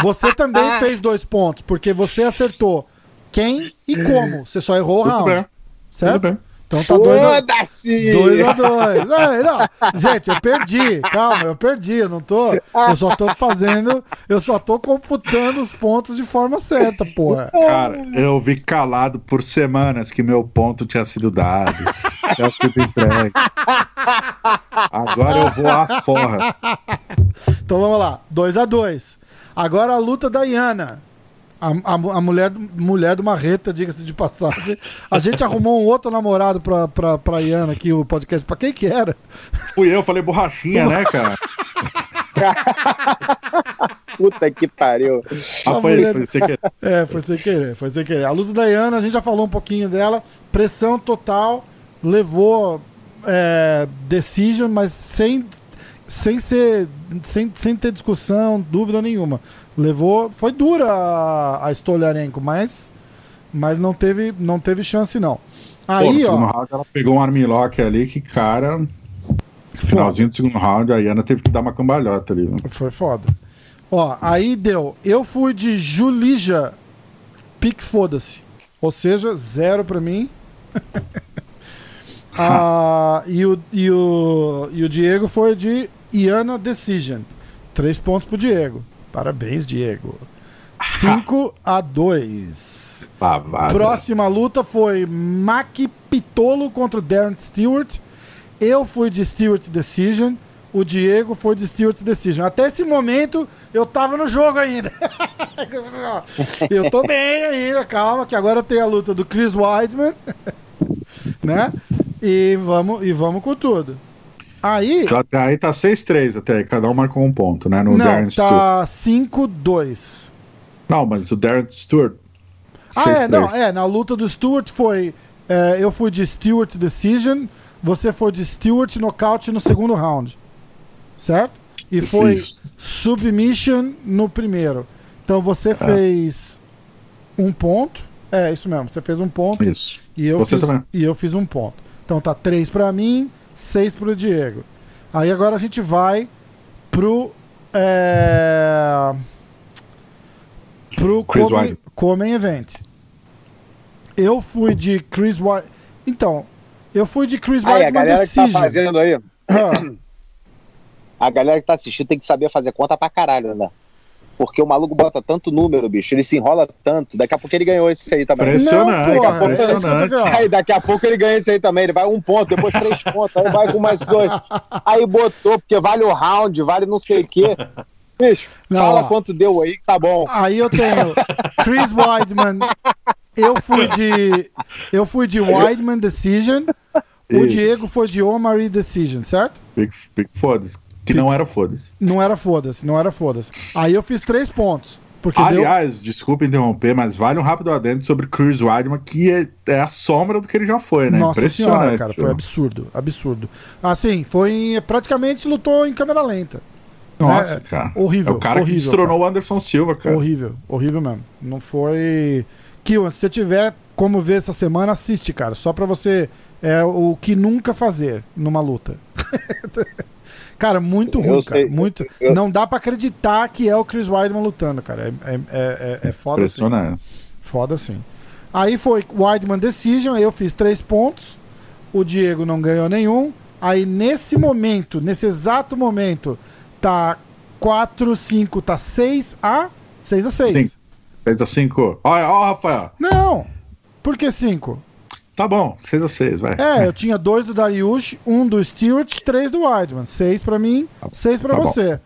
Você também fez dois pontos, porque você acertou quem e como. Você só errou o round. Bem. Certo? Tudo bem. Então tá dois a dois. a dois. É, não, gente, eu perdi. Calma, eu perdi. Eu não tô. Eu só tô fazendo. Eu só tô computando os pontos de forma certa, porra. Cara, eu vi calado por semanas que meu ponto tinha sido dado. tinha sido entregue. Agora eu vou à forra. Então vamos lá. 2 a 2 Agora a luta da Iana. A, a, a, mulher, mulher do Marreta, diga-se de passagem. A gente arrumou um outro namorado pra, pra, pra Iana aqui, o podcast. Pra quem que era? Fui eu, falei borrachinha, né, cara? [laughs] Puta que pariu. Ah, foi, mulher... foi sem querer. É, foi sem querer, foi sem querer. A luta da Iana, a gente já falou um pouquinho dela. Pressão total, levou é, decision, mas sem, sem ser. Sem, sem ter discussão, dúvida nenhuma. Levou. Foi dura a, a Stolyarenko, mas, mas não, teve, não teve chance, não. Aí, Pô, ó. Round, ela pegou um armlock ali que, cara. Finalzinho do segundo round, a Ana teve que dar uma cambalhota ali. Né? Foi foda. Ó, aí deu. Eu fui de Julija pique foda-se. Ou seja, zero pra mim. [laughs] ah, e, o, e, o, e o Diego foi de Iana Decision. Três pontos pro Diego. Parabéns, Diego. [laughs] 5 a 2. Próxima luta foi Mac Pitolo contra Darren Stewart. Eu fui de Stewart Decision. O Diego foi de Stewart Decision. Até esse momento eu tava no jogo ainda. [laughs] eu tô bem ainda, calma, que agora tem a luta do Chris Weidman. [laughs] né? E vamos, e vamos com tudo. Aí. Até aí tá 6-3 até aí, cada um marcou um ponto, né? No não, Darren tá 5-2. Não, mas o Darren Stewart. Ah, é, não, é, na luta do Stewart foi. É, eu fui de Stewart Decision, você foi de Stewart nocaute no segundo round. Certo? E Isso, foi isso. submission no primeiro. Então você fez um ponto. É, isso mesmo. Você fez um ponto. Isso. E eu, Você fiz, também. e eu fiz um ponto. Então tá três pra mim, seis pro Diego. Aí agora a gente vai pro. É... Pro Chris Come, Event. Eu fui de Chris White. Então, eu fui de Chris Aí, a galera que tá Decision. fazendo aí, Ah, a galera que tá assistindo tem que saber fazer conta pra caralho, né? Porque o maluco bota tanto número, bicho, ele se enrola tanto. Daqui a pouco ele ganhou esse aí também. Impressionante, Não, porra, é impressionante. querendo. Aí daqui a pouco ele ganha esse aí também. Ele vai um ponto, depois três pontos, aí vai com mais dois. Aí botou, porque vale o round, vale não sei o quê. Bicho, Não, fala ó. quanto deu aí que tá bom. Aí eu tenho Chris Weidman. Eu fui de. Eu fui de Weidman Decision. O Isso. Diego foi de Omari Decision, certo? Big, big foda-se. Que não era foda-se. Não era foda-se, não era foda-se. Aí eu fiz três pontos. Porque deu. Aliás, desculpa interromper, mas vale um rápido adendo sobre Chris Weidman, que é, é a sombra do que ele já foi, né? Nossa Impressionante. senhora, cara, foi absurdo, absurdo. Assim, foi em- praticamente lutou em câmera lenta. Nossa, É, cara. horrível, É o cara que horrível, destronou o Anderson Silva, cara. Horrível, horrível mesmo. Não foi. Kiwan, se você tiver como ver essa semana, assiste, cara. Só pra você. É o que nunca fazer numa luta. [laughs] cara, muito ruim, cara. Muito. eu- Não dá pra acreditar que é o Chris Weidman lutando, cara. É, é, é, é- é foda assim. Impressionante. Foda sim. Aí foi Weidman Decision, aí eu fiz três pontos. O Diego não ganhou nenhum. Aí nesse momento, nesse exato momento, tá 4, 5, tá 6 a 6 a 6. Sim. 6 a 5. Olha, ó, Rafael. Não. Por que 5? Tá bom, 6 a 6 vai. É, eu tinha dois do Dariush, um do Stewart, três do Weidman. Seis pra mim, seis pra Tá você.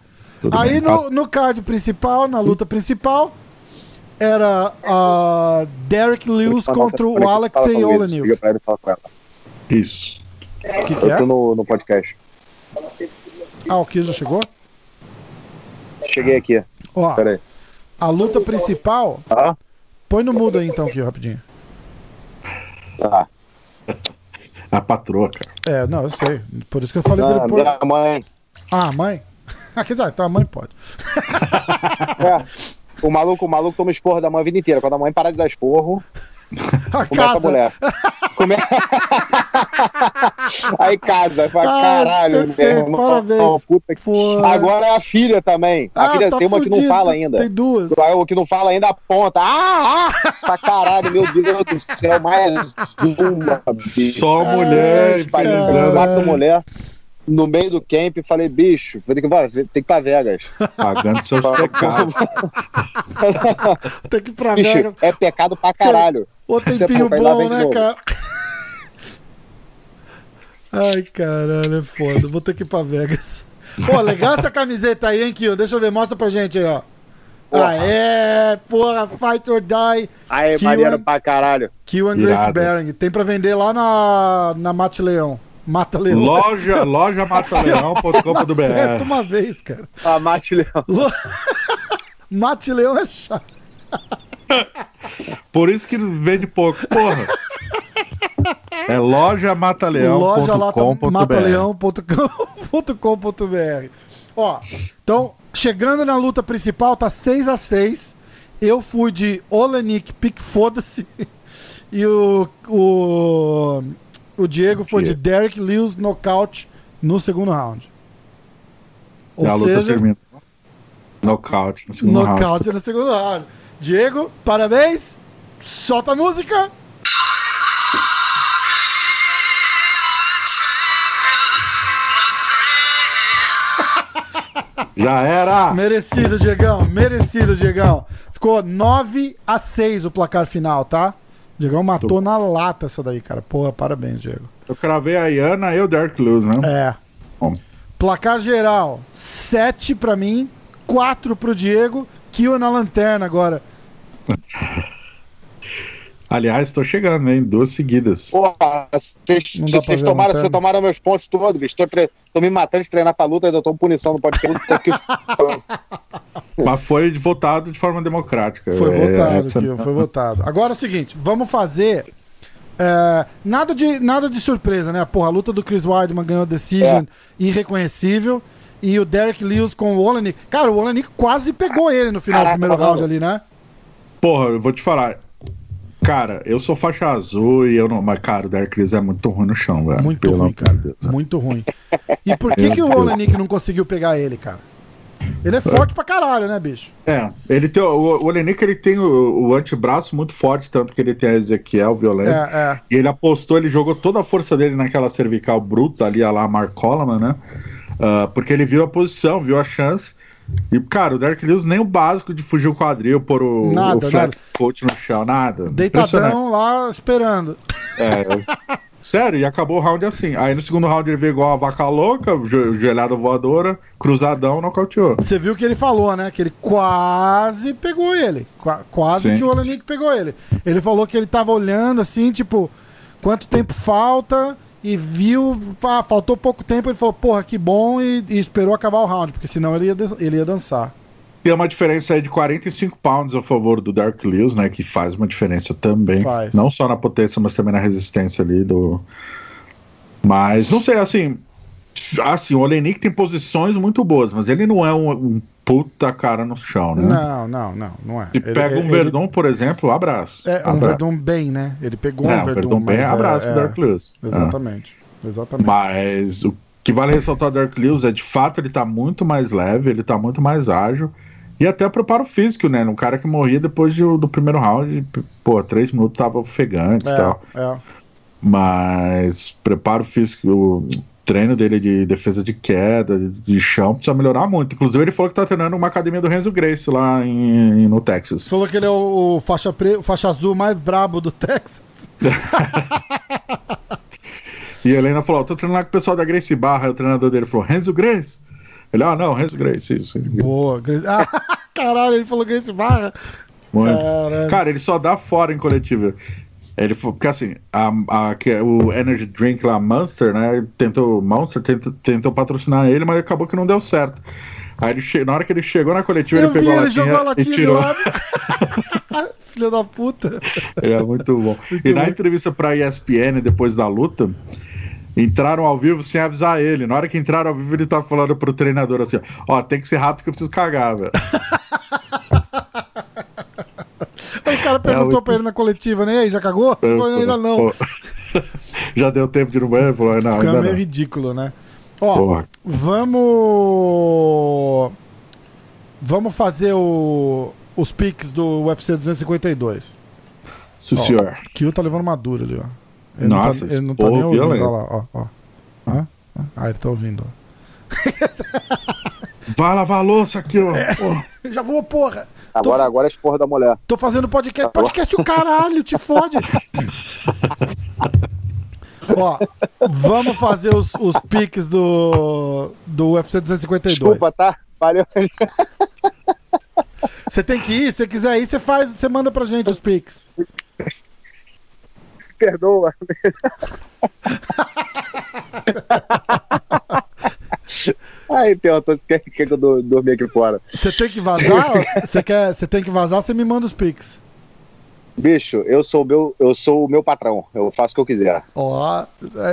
Aí bem. no, no card principal, na luta principal, era a Derek Lewis contra o Alexei Olenek. Liga pra ele e fala com ela. Isso. O que, que Eu é? tô no, no podcast. Ah, o que já chegou? Cheguei aqui. Ó, Peraí. a luta principal. Ah, Põe no mudo aí então, aqui, rapidinho. Tá. A patroa, cara. É, não, eu sei. Por isso que eu falei pra Ah, ele minha mãe. Ah, a mãe? Ah, [laughs] quer dizer, então a mãe pode. [laughs] É, o maluco, o maluco toma esporro da mãe a vida inteira. Quando a mãe parar de dar esporro, [laughs] A começa a casa. mulher. Come... [laughs] Aí casa, fala, Ah, caralho, perfeito, meu irmão, parabéns. puta que-. Agora é a filha também. A Ah, filha tá tem uma que não fudido, fala ainda. Tem duas. O que não fala ainda aponta. Ah, ah! Pra caralho, meu Deus do céu, mais uma. bicho. Só mulher quatro mulher no meio do camp e falei, bicho, vou ter que, tem que ir pra Vegas. pagando seus pecados. Tem que ir pra Bicho, Vegas. é pecado pra caralho. Ô Você, tempinho pô, vai lá, bom, né, cara? Ai, caralho, é foda. Vou ter que ir pra Vegas. Pô, legal essa camiseta aí, hein, Kio? Deixa eu ver, mostra pra gente aí, ó. Porra. Ah, é, porra, Fight or Die. Aí, maneiro one- pra caralho. Kill and Grace Irado. Bering. Tem pra vender lá na, na Mate Leão. Mata Leão. Loja, loja Certo mataleão.com.br. uma vez, cara. A Mate Leão. Lo- [laughs] Mate Leão é chato. Por isso que vende pouco, porra. É loja tá mataleão.com.br. mataleão.com.br. Ó, então, chegando na luta principal, tá 6 a 6 Eu fui de Olenik, pique foda-se. [laughs] E o, o, o Diego foi de Derek Lewis nocaute no segundo round. Ou a luta seja. Nocaute no segundo round. nocaute no segundo round. Diego, parabéns. Solta a música. [laughs] Já era! Merecido, Diegão. Merecido, Diegão. Ficou 9 a 6 o placar final, tá? Diegão matou na lata essa daí, cara. Porra, parabéns, Diego. Eu cravei a Iana e o Derek Lewis, né? É. Bom. Placar geral: 7 pra mim, 4 pro Diego. Kill na lanterna agora. [laughs] Aliás, tô chegando, hein? Duas seguidas. Porra, vocês tomaram, tomaram meus pontos todos, bicho. Tô, tre- tô me matando de treinar pra luta, ainda tô punição no podcast. Que- [laughs] Mas foi votado de forma democrática. Foi É, votado, essa- foi votado. Agora é o seguinte: vamos fazer. é, nada, de, nada de surpresa, né? Porra, a luta do Chris Weidman ganhou decision irreconhecível. E o Derek Lewis com o Olenek. Cara, o Olenek quase pegou ele no final Caraca, do primeiro round ali, né? Porra, eu vou te falar. Cara, eu sou faixa azul e eu não. Mas, cara, o Derek Lewis é muito ruim no chão, velho. Muito Pelo ruim, cara. de Deus. Muito ruim. E por que, que o Deus. Olenek não conseguiu pegar ele, cara? Ele é forte pra caralho, né, bicho? É, ele tem. O, o Olenik ele tem o, o antebraço muito forte, tanto que ele tem a Ezequiel violento. É, é. E ele apostou, ele jogou toda a força dele naquela cervical bruta ali, a lá Mark Coleman, né? Ah, porque ele viu a posição, viu a chance. E, cara, o Derek Lewis nem o básico de fugir o quadril, pôr o, Nada, o flat foot no chão, nada. Deitadão lá esperando. É, [laughs] sério, e acabou o round assim. Aí no segundo round ele veio igual a vaca louca, joelhada voadora, cruzadão, nocauteou. Você viu que ele falou, né? Que ele quase pegou ele. Qua- quase Sim. que o Olenik pegou ele. Ele falou que ele tava olhando assim, tipo, quanto tempo falta e viu, ah, faltou pouco tempo. Ele falou, porra, que bom, e, e esperou acabar o round, porque senão ele ia, ele ia dançar. Tem uma diferença aí de 45 pounds a favor do Dark Lewis, né? Que faz uma diferença também. Faz. Não só na potência, mas também na resistência ali do. Mas, não sei, assim. Assim, o Olenik tem posições muito boas, mas ele não é um, um puta cara no chão, né? Não, não, não, não é. Se Ele- pega um ele- Verdon, por exemplo, abraço. É, um abraço. Verdun bem, né? Ele pegou É, um um Verdun, Verdon bem, é- abraço é, Dark Lewis. Exatamente. Exatamente. Mas o que vale ressaltar do Dark Lewis é de fato ele tá muito mais leve, ele tá muito mais ágil. E até preparo físico, né? Um cara que morria depois de- do primeiro round, pô, três minutos tava ofegante e tal. É, é. Mas preparo físico, treino dele de defesa de queda, de, de chão, precisa melhorar muito. Inclusive, ele falou que tá treinando uma academia do Renzo Grace lá em, no Texas. Falou que ele é o, o faixa, pre... faixa azul mais brabo do Texas. [laughs] E a Helena falou: tô treinando lá com o pessoal da Grace Barra. O treinador dele falou: Renzo Grace? Ele, ah, não, Renzo Grace, isso. Boa. Grace- Ah, [laughs] caralho, ele falou Grace Barra. Cara, ele só dá fora em coletiva. Ele falou, porque assim, a, a- que é o Energy Drink lá, Monster, né? Tentou, Monster tentou, tentou patrocinar ele, mas acabou que não deu certo. Aí ele na hora que ele chegou na coletiva, Eu ele vi, pegou a ele latinha, jogou a e latinha de tirou. [laughs] Filho da puta. Ele [laughs] é muito bom. Muito e na bom. entrevista pra ESPN, depois da luta, entraram ao vivo sem avisar ele. Na hora que entraram ao vivo, ele tá falando pro treinador assim: ó, ó, tem que ser rápido que eu preciso cagar, velho. [laughs] Aí o cara perguntou muito- pra ele na coletiva, né? E aí, já cagou? Ele falou, ainda não. Pô, [laughs] Já deu tempo de ir no banheiro? Falou, não, Fica meio não. ridículo, né? Ó, Porra. vamos. Vamos fazer o... os piques do UFC 252. Sim, senhor. Kyo tá levando uma dura ali, ó. Ele Nossa, não tá, ele não tá nem ouvindo. Olha lá, ó, ó. Hã? Ah, ele tá ouvindo, ó. Vai lavar a louça aqui, ó. É. [laughs] Já vou, porra! Agora, agora é esporra da mulher. Tô fazendo podcast. Podcast o caralho, te fode. [laughs] Ó, vamos fazer os, os piques do, do UFC 252. Desculpa, tá? Valeu. Você tem que ir, se você quiser ir, você faz, você manda pra gente os piques. Perdoa. [laughs] [laughs] Aí perguntou se quer, quer que eu dor- dormir aqui fora. Você tem que vazar? Você quer, você tem que vazar, você me manda os piques. Bicho, eu sou o meu, eu sou o meu patrão. Eu faço o que eu quiser. Ó,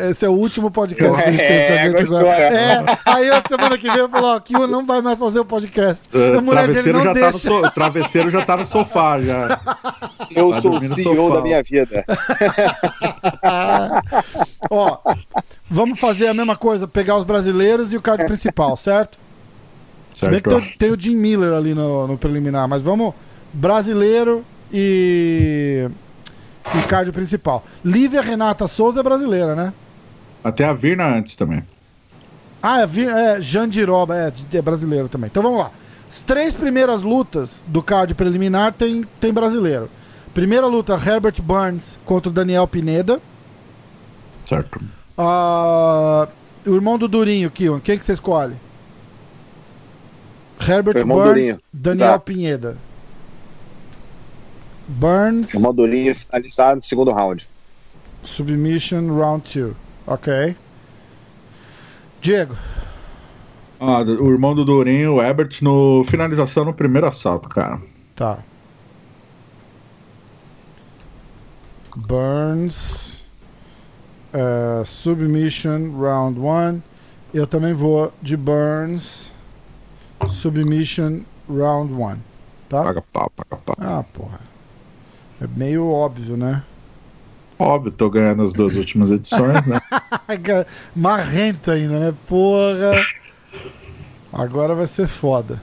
esse é o último podcast que ele fez com a É, gente gostou, agora. né? É, aí a semana que vem eu falo, ó, Kyo não vai mais fazer o podcast. É, a mulher dele travesseiro, não já tá no deixa. so- travesseiro já tá no sofá, já. Eu Vai sou o CEO sofá. da minha vida. [laughs] Ó, vamos fazer a mesma coisa, pegar os brasileiros e o card principal, [laughs] certo? Se bem que Certo. tem, tem o Jim Miller ali no, no preliminar, mas vamos brasileiro e e card principal. Lívia Renata Souza é brasileira, né? Até a Virna antes também. Ah, é, Vir- é Jandiroba, é, é brasileiro também. Então vamos lá. As três primeiras lutas do card preliminar tem, tem brasileiro. Primeira luta, Herbert Burns contra o Daniel Pineda. Certo. Ah, o irmão do Durinho, Kion, quem que você escolhe? Herbert irmão Burns, Durinho. Daniel Exato. Pineda. Burns, O Mandolinho finalizar no segundo round. Submission Round 2. Ok. Diego, Ah, o irmão do Dourinho, o Ebert, no finalização no primeiro assalto, cara. tá. Burns, eh, Submission Round 1. Eu também vou de Burns. Submission round 1. Tá? Paga pau, paga pau. Ah, porra. É meio óbvio, né? Óbvio, tô ganhando as duas últimas edições, né? [laughs] Marrento ainda, né? Porra. Agora vai ser foda.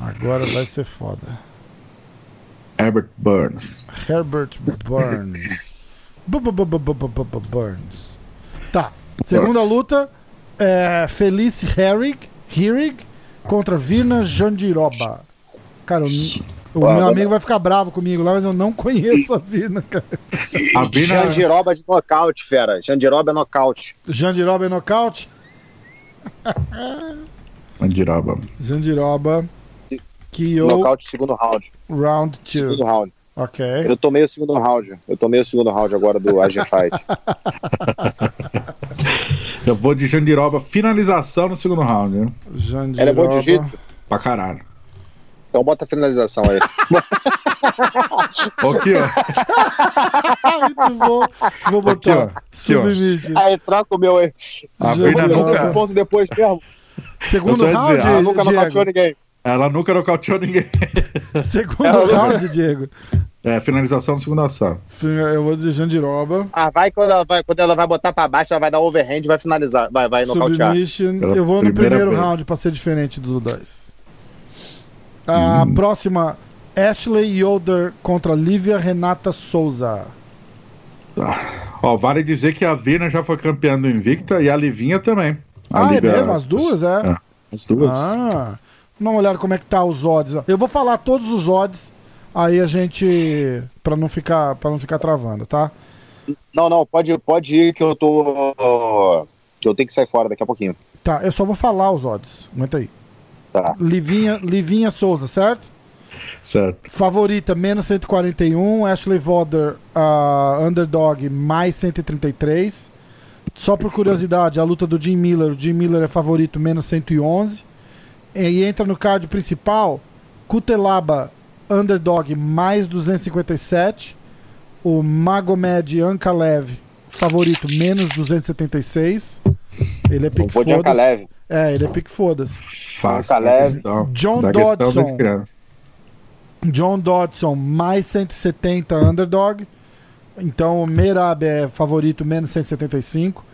Agora vai ser foda. Herbert Burns. Herbert Burns. Burns. Tá. Segunda luta é Felice Herrig, Herrig contra Virna Jandiroba. Cara, o, o meu amigo vai ficar bravo comigo lá, mas eu não conheço a Virna, cara. A Vina. Jandiroba de nocaute, fera. Jandiroba é nocaute. Jandiroba é nocaute? [laughs] Jandiroba. KO Nocaute segundo round. round 2. Segundo round. Ok. Eu tomei o segundo round. Eu tomei o segundo round agora do AG Fight. [laughs] Eu vou de Jandiroba, finalização no segundo round, né? Jandiroba. Ela é boa de jiu-jitsu? Pra caralho. Então bota a finalização aí. [laughs] Aqui, ó. Muito bom. Vou botar. Aqui, ó. Submission. Aí, troca o meu aí. A Jandiroba. Vina Vamos nunca, esse ponto depois mesmo. Segundo round, dizer, Ela nunca Diego. ninguém. Ela nunca nocauteou ninguém. [laughs] Segundo Ela round, Diego. É, finalização no segundo ação. Eu vou de Jandiroba. Ah, vai quando ela vai, quando ela vai botar pra baixo, ela vai dar overhand e vai finalizar. Vai, vai nocautear. Submission. Eu vou no primeiro vez. round pra ser diferente dos dois. A Hum. próxima, Ashley Yoder contra Lívia Renata Souza. Ó, vale dizer que a Vina já foi campeã do Invicta e a Livinha também. A Ah, é Lívia- mesmo? As duas, é? É, As duas. Ah, dá uma olhada como é que tá os odds. Eu vou falar todos os odds, aí a gente para não ficar para não ficar travando, tá? Não, não, pode, pode ir que eu tô. Que eu tenho que sair fora daqui a pouquinho. Tá, eu só vou falar os odds. Aguenta aí. Tá. Livinha, Livinha Souza, certo? Certo. Favorita, menos 141. Ashley Voder, ah, underdog, mais 133. Só por curiosidade, a luta do Jim Miller. O Jim Miller é favorito, menos 111. E entra no card principal, Kutelaba, underdog, mais 257. O Magomed Ankalev, favorito, menos 276. Ele é pique foda-se. leve. É, ele é pique foda-se. Questão- John Dodson. John Dodson mais 170 underdog. Então o Merab é favorito menos 175.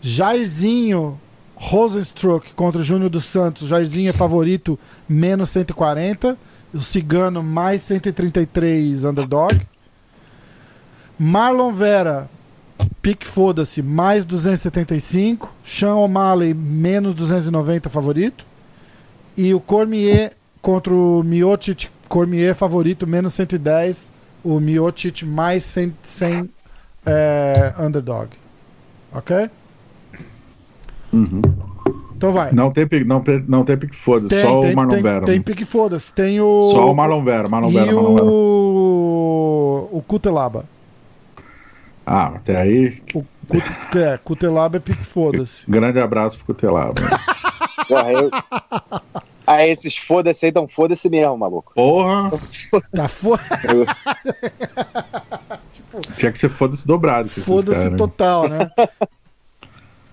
Jairzinho Rosenstruck contra o Júnior dos Santos. Jairzinho é favorito menos 140. O Cigano mais 133 underdog. Marlon Vera, pique foda-se, mais 275. Sean O'Malley menos 290 favorito. E o Cormier contra o Miocic, Cormier favorito, menos 110. O Miocic mais 100, 100 é, underdog. Ok? Uhum. Então vai. Não tem pique, não, tem- não tem pique foda, tem, só tem, o Marlon tem, Vera. tem pique foda-se. Tem o. Só o Marlon Vera, Marlon Vera, e Marlon Vera. o. O Kutelaba. Ah, até aí, O Kut- é, Kutelaba é pique foda-se. grande abraço pro Cutelaba. [laughs] Porra, eu... Ah, esses foda-se aí, então foda-se mesmo, maluco. Porra, Tá foda. Eu- [laughs] tinha que ser foda-se dobrado. Foda-se caras. total, né?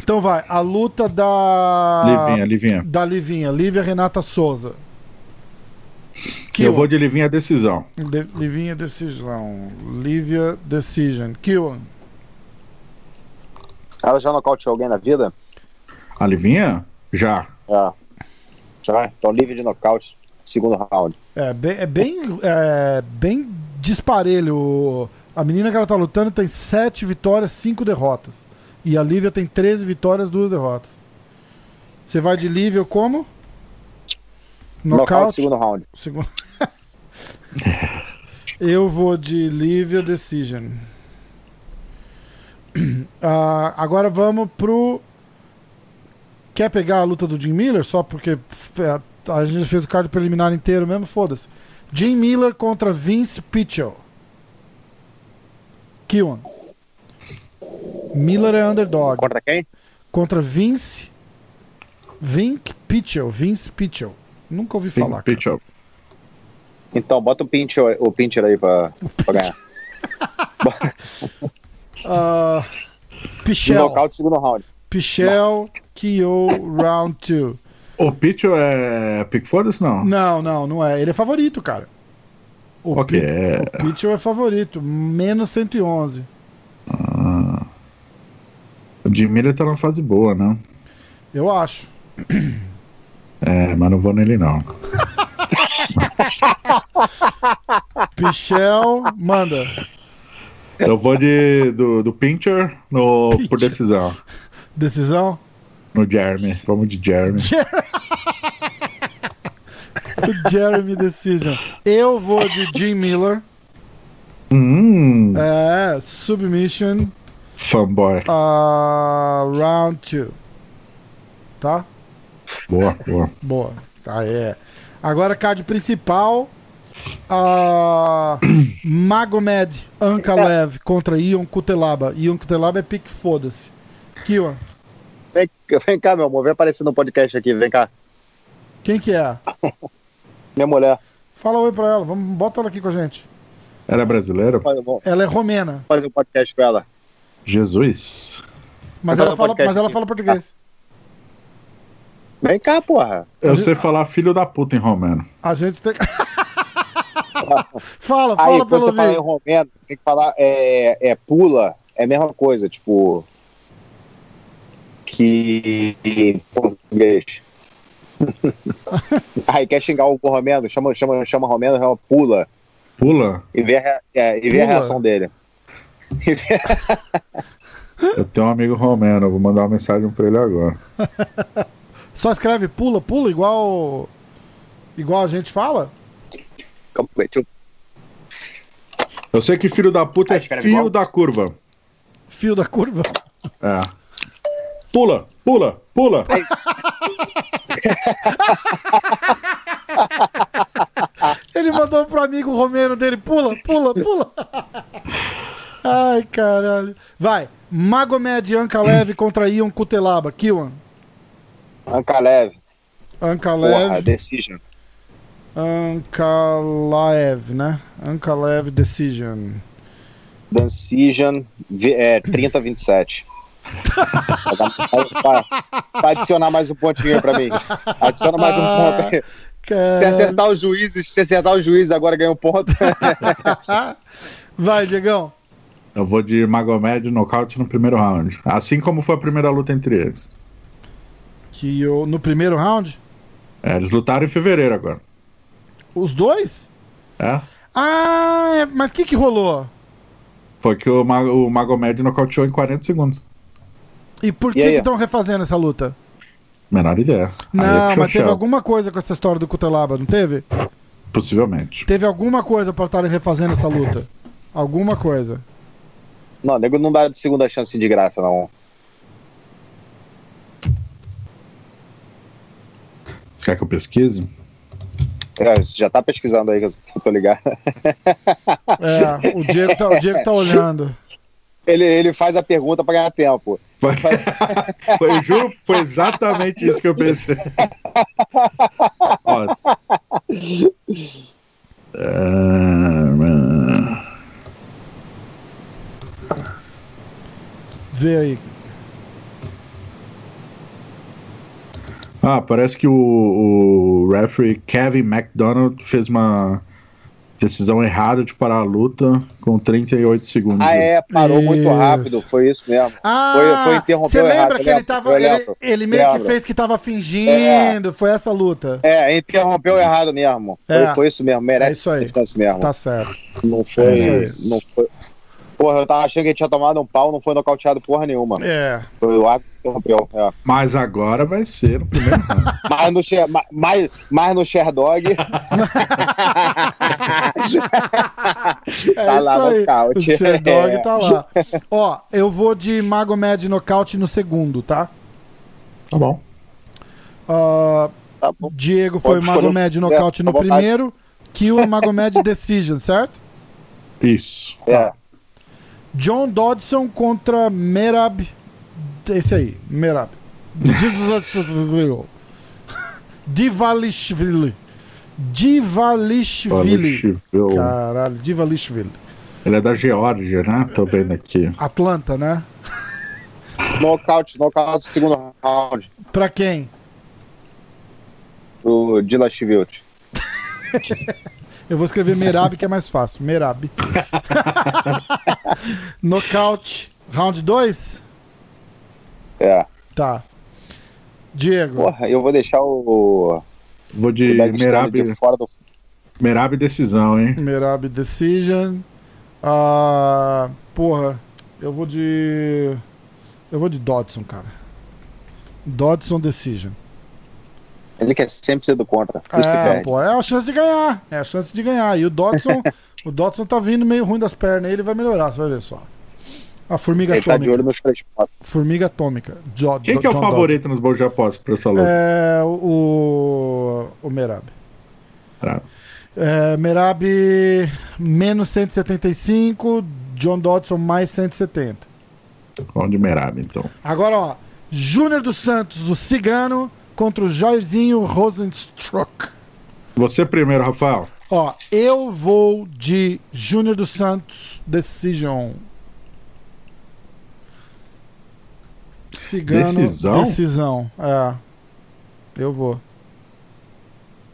Então vai, a luta da. Livinha, Livinha. Da Livinha, Lívia Renata Souza. Eu vou de Livinha decisão. De, Livinha Decisão. Lívia Decision. Kill. Ela já nocauteou alguém na vida? A Livinha? Já. É. Já? Então livre de nocaute, segundo round. É bem, é bem, é bem disparelho. A menina que ela tá lutando tem 7 vitórias, 5 derrotas. E a Lívia tem 13 vitórias, 2 derrotas. Você vai de Lívia como? Nocaute, Nocaute. segundo round. Segundo. [laughs] Eu vou de Lívia Decision. [clears throat] Ah, agora vamos pro. Quer pegar a luta do Jim Miller? Só porque é, a gente fez o card preliminar inteiro mesmo, foda-se. Jim Miller contra Vince Pichel. Kiwan. Miller é underdog. Contra quem? Contra Vince. Vink Pichel. Vince Pichel. Nunca ouvi falar. cara. Pitch up. Então, bota o pincher, o pincher aí pra, pra ganhar. De [laughs] Pichel. nocaute, segundo round. Pichel, KO, round 2. O Pitch é pick foda-se, não? Não, não, não é. Ele é favorito, cara. O, Ok. Pi- o Pitchell é favorito, menos 111. O Jim Miller tá numa fase boa, né? Eu acho. É, mas não vou nele, não. [laughs] Pichel, manda. Eu vou de, do, do Pincher no, por decisão. Decisão? No Jeremy. Vamos de Jeremy. [laughs] O Jeremy Decision. Eu vou de Jim Miller. Hum, É, Submission, fanboy. uh, round 2. Tá? Boa, boa. Boa. Tá, é. Agora, card principal. Uh, [coughs] Magomed Ankalev contra Ion Kutelaba. Ion Kutelaba é pique foda-se. Kiwan, Vem, vem cá, meu amor, vem aparecer no podcast aqui, vem cá. quem que é? [laughs] Minha mulher. Fala oi pra ela, vamos, bota ela aqui com a gente. Era brasileiro? Faz- Vamos Ela é romena, fazer um podcast com ela. Jesus. mas ela fala, mas ela fala português. Vem cá, porra. Eu sei falar filho da puta em romano. A gente tem. [laughs] fala, Aí, fala quando pelo você fala em romeno, tem que falar é, é pula, é a mesma coisa, tipo. Que em português. [laughs] Aí quer xingar o romeno, chama, chama, chama romeno, chama pula. Pula? E vê a, é, e vê a Pula? reação dele. [laughs] Eu tenho um amigo romeno, eu vou mandar uma mensagem pra ele agora. [laughs] Só escreve pula, pula, igual. Igual a gente fala? Eu- sei que filho da puta Ah, é fio igual? da curva. Fio da curva. É. Pula, pula, pula. [laughs] Ele mandou pro amigo romeno dele: pula, pula, pula. Ai, caralho. Vai. Magomed Ankalev [clears throat] contra Ion Kutelaba. Kiwan. Ankalev, porra, Ankalev. decision. Ankalaev, né? Ankalev Decision. Decision é, 30-27. Vai dar- vai- vai adicionar mais um pontinho pra mim. Adiciona mais um ponto aí. Se acertar os juízes, se acertar os juízes, agora ganha um ponto. [laughs] Vai, Diegão. Eu vou de Magomed nocaute no primeiro round. Assim como foi a primeira luta entre eles. Que eu, no primeiro round, É, eles lutaram em fevereiro agora. os dois? É? Ah, é- mas o que que rolou? Foi que o, Ma o Magomed nocauteou em 40 segundos. E por que estão refazendo essa luta? Menor ideia. Aí Não, é mas teve alguma coisa com essa história do Cutelaba, não teve? Possivelmente. Teve alguma coisa pra estarem refazendo essa luta. Alguma coisa. Não, nego não dá de segunda chance de graça, não. Você quer que eu pesquise? É, você já tá pesquisando aí, que eu tô ligado. É, o Diego tá, o Diego tá [laughs] olhando. Ele, ele faz a pergunta pra ganhar tempo. Foi, [laughs] juro, foi exatamente isso que eu pensei. [laughs] Ó. Ah, Vê aí. Ah, parece que o, o referee Kevin McDonald fez uma decisão errada de parar a luta com 38 segundos. Ah, é, parou muito Isso. rápido, foi isso mesmo. Ah, Foi- foi interromper você errado, lembra eu que ele lembro, tava. Ele, ele meio que fez que tava fingindo. Foi essa luta. É, interrompeu errado mesmo. Foi, É. foi isso mesmo, merece É isso aí. mesmo. Tá certo. Não É foi, isso aí. não foi. Porra, eu tava achando que ele tinha tomado um pau, não foi nocauteado porra nenhuma. É. Foi o árbitro que interrompeu. É. Mas agora vai ser no primeiro round. [laughs] Mais no, ma- mais, mais no Sherdog. [laughs] É Tá lá, isso aí. nocaute. O Sherdog É. tá lá. [laughs] Ó, eu vou de Magomed nocaute no segundo, tá? Tá bom. Ah, Tá bom. Diego foi Pode Magomed nocaute é, no vontade. primeiro. Kill Magomed decision, certo? Isso. É. John Dodson contra Merab. Esse aí, Merab. Divalishvili. Divalishvili. Caralho, Divalishvili. Ele é da Geórgia, né? Tô vendo aqui. Atlanta, né? Nocaute, nocaute, segundo round. Pra quem? O Dilashvili. Eu vou escrever Merab, que é mais fácil. Merab. [laughs] Nocaute. Round 2? É. Tá. Diego. Porra, eu vou deixar o. Vou de Merab, de fora do. Merab decisão, hein? Merab Decision. Ah, porra, eu vou de. Eu vou de Dodson, cara. Dodson Decision. Ele quer sempre ser do contra. É, pô, é a chance de ganhar. É a chance de ganhar. E o Dodson, [laughs] o Dodson tá vindo meio ruim das pernas. Ele vai melhorar, você vai ver só. A formiga Ele tá de atômica. olho nos três pontos. Formiga atômica. Jo- Quem que é o John favorito nos bolos de aposta, professor Dodson. Lu? É o. O Merab. É, Merab menos 175, John Dodson mais 170. Vamos de Merab, então. Agora, ó, Júnior dos Santos, o Cigano, contra o Jairzinho Rosenstruck. Você primeiro, Rafael. Ó, eu vou de Júnior dos Santos, Decision. Cigano, Decisão? Decisão, é. Eu vou.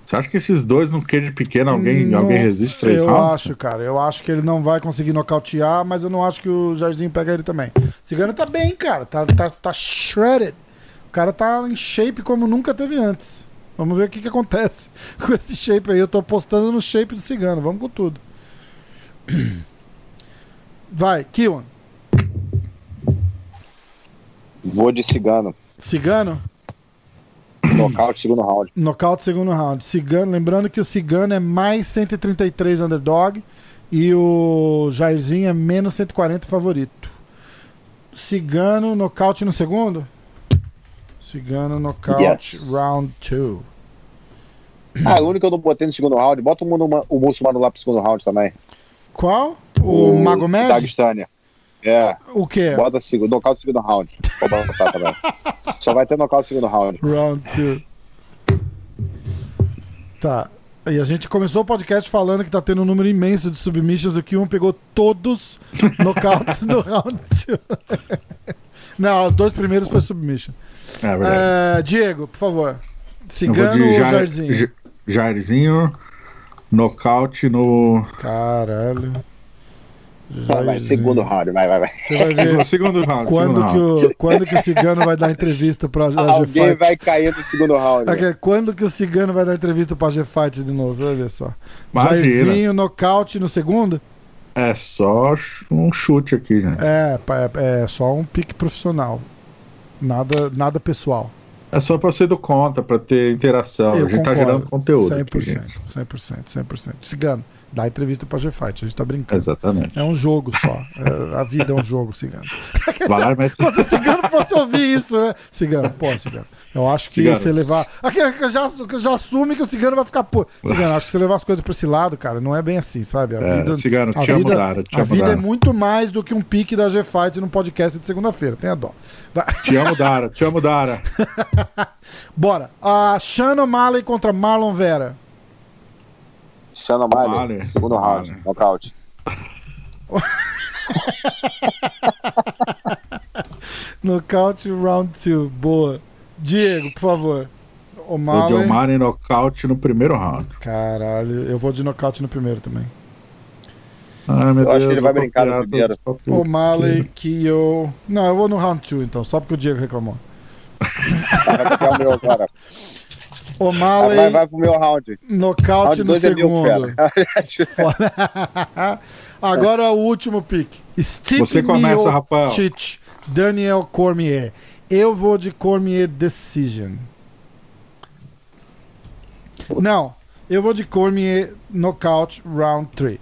Você acha que esses dois no queijo pequeno, alguém, Não, alguém resiste três eu rounds? acho, cara. Eu acho que ele não vai conseguir nocautear, mas eu não acho que o Jairzinho pega ele também. Cigano tá bem, cara. Tá, tá, tá shredded. O cara tá em shape como nunca teve antes. Vamos ver o que, que acontece [laughs] com esse shape aí. Eu tô apostando no shape do Cigano. Vamos com tudo. [clears throat] Vai, Kiwan. Vou de cigano. Cigano, Nocaute, segundo round. nocaute segundo round. Cigano, lembrando que o Cigano é mais 133 underdog e o Jairzinho é menos 140 favorito. Cigano, nocaute no segundo? Cigano, nocaute, Yes. round 2. Ah, o único que eu não botei no segundo round. Bota o, muçulmano- o muçulmano lá pro segundo round também. Qual? O, Magomed? Dagestani. É, O quê? bota segundo, nocaute segundo round. Vou botar também. [laughs] Só vai ter nocaute segundo round. Round 2. Tá. E a gente começou o podcast falando que tá tendo um número imenso de submissions. O Kion pegou todos [laughs] nocautes do round 2. [laughs] Não, os dois primeiros foi submission. É verdade. É, Diego, por favor. Cigano ou Jair- Jairzinho? Jairzinho, nocaute no. Caralho. Vai, vai, segundo round, vai, vai, vai. Você vai ver no [laughs] segundo round. quando segundo que, round. o, quando que o Cigano vai dar entrevista pra Alguém Fight. vai cair no segundo round. Quando que o Cigano vai dar entrevista pra [laughs] AG Fight de novo? Você vai ver só. Imagina. Jairzinho, nocaute no segundo? É só um chute aqui, gente. É, é, é só um pique profissional. Nada, nada pessoal. É só pra ser do conta, pra ter interação. Eu a gente tá concordo. gerando conteúdo. 100%, Aqui, gente. 100%, 100%. Cigano, dá entrevista pra G-Fight, a gente tá brincando. Exatamente. É um jogo só. É, a vida é um jogo, Cigano. [laughs] Vai mete- [laughs] Se o Cigano fosse ouvir isso, né? Cigano, pô, Cigano. Eu acho que Cigano. você levar. Aquele que já, que já assume que o Cigano vai ficar, pô. [laughs] Cigano, acho que você levar as coisas pra esse lado, cara, não é bem assim, sabe? A É, vida. Cigano, a te amo, vida, Dara, te a amo, vida é muito mais do que um pique da G-Fight num podcast de segunda-feira. Tenha dó. [laughs] Te amo, Dara. Te amo, Dara. [laughs] Bora. A Shannon Malley contra Marlon Vera. Shannon Miley, Vale. segundo round, nocaute. Nocaute round 2. Boa. Diego, por favor. O O Malley. John Mane nocaute no primeiro round. Caralho, eu vou de nocaute no primeiro também. Ai, meu Eu acho Deus, que ele vai vou brincar no primeiro. O que eu. Não, eu vou no round 2 então, só porque o Diego reclamou. Vai copiar o meu agora. O Ah, Malley, vai, vai pro meu round. nocaute Round no 2 é segundo. fera. [laughs] Agora o último pick. Stipe Você começa, Rafael. Daniel Cormier. Eu vou de Cormier Decision. Não, eu vou de Cormier Knockout Round 3.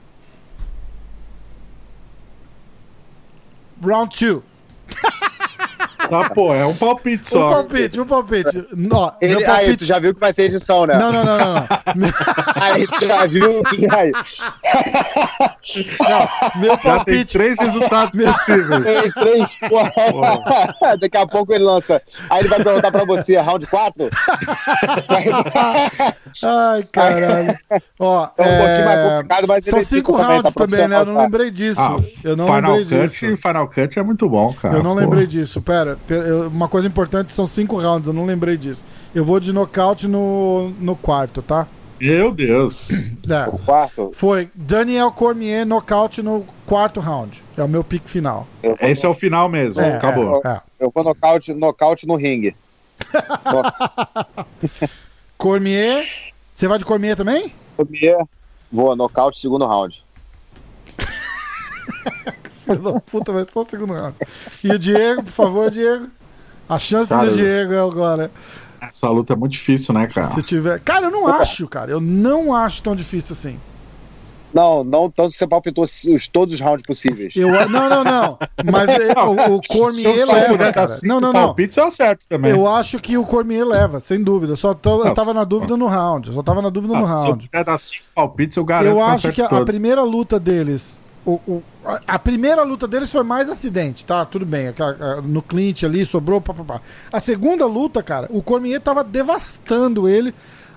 Round 2. [laughs] Tá, pô, é um palpite Um só. palpite, um palpite. Ó, meu Ele, aí, palpite. tu já viu que vai ter edição, né? Não, não, não, não. não. [laughs] Aí tu já viu que aí. Não, meu Já tem palpite. três resultados possíveis. Tem três, porra. Daqui a pouco ele lança. Aí ele vai perguntar pra você, round 4? Ai, caralho. Ó, É um pouquinho mais é, complicado, mas São cinco rounds também, tá também, né? Eu não lembrei disso. Ah, eu não Final lembrei Cut, disso. Final Cut é muito bom, cara. Eu não pô. lembrei disso. Pera, uma coisa importante são cinco rounds, eu não lembrei disso. Eu vou de nocaute no, no quarto, tá? Meu Deus. [coughs] É. O quarto? Foi Daniel Cormier nocaute no quarto round. É o meu pique final. Esse é o final mesmo. É, Acabou. É. eu vou nocaute, nocaute no ringue. [laughs] Cormier. Você vai de Cormier também? Cormier, Vou, nocaute, segundo round. [laughs] Filho da puta, vai só o segundo round. E o Diego, por favor, Diego. A chance Cara, do Diego é agora. Essa luta é muito difícil, né, cara? Se tiver. Cara, eu não acho, cara. Eu não acho tão difícil assim. Não, não tanto que você palpitou os, todos os rounds possíveis. Eu, não, não, não. Mas é, o, [laughs] eu Cormier leva, cara. cinco Não, não, não. palpites, eu acerto também. Eu acho que o Cormier leva, sem dúvida. Só tô- eu tava na dúvida no round. Eu só tava na dúvida no Ah, se eu round. puder dar cinco palpites, eu garanto Eu eu acho que a, a primeira luta deles. O- o- a, primeira luta deles foi mais acidente, tá? Tudo bem. no Clint ali, sobrou. Pá, pá, pá. A segunda luta, cara, o Cormier tava devastando ele.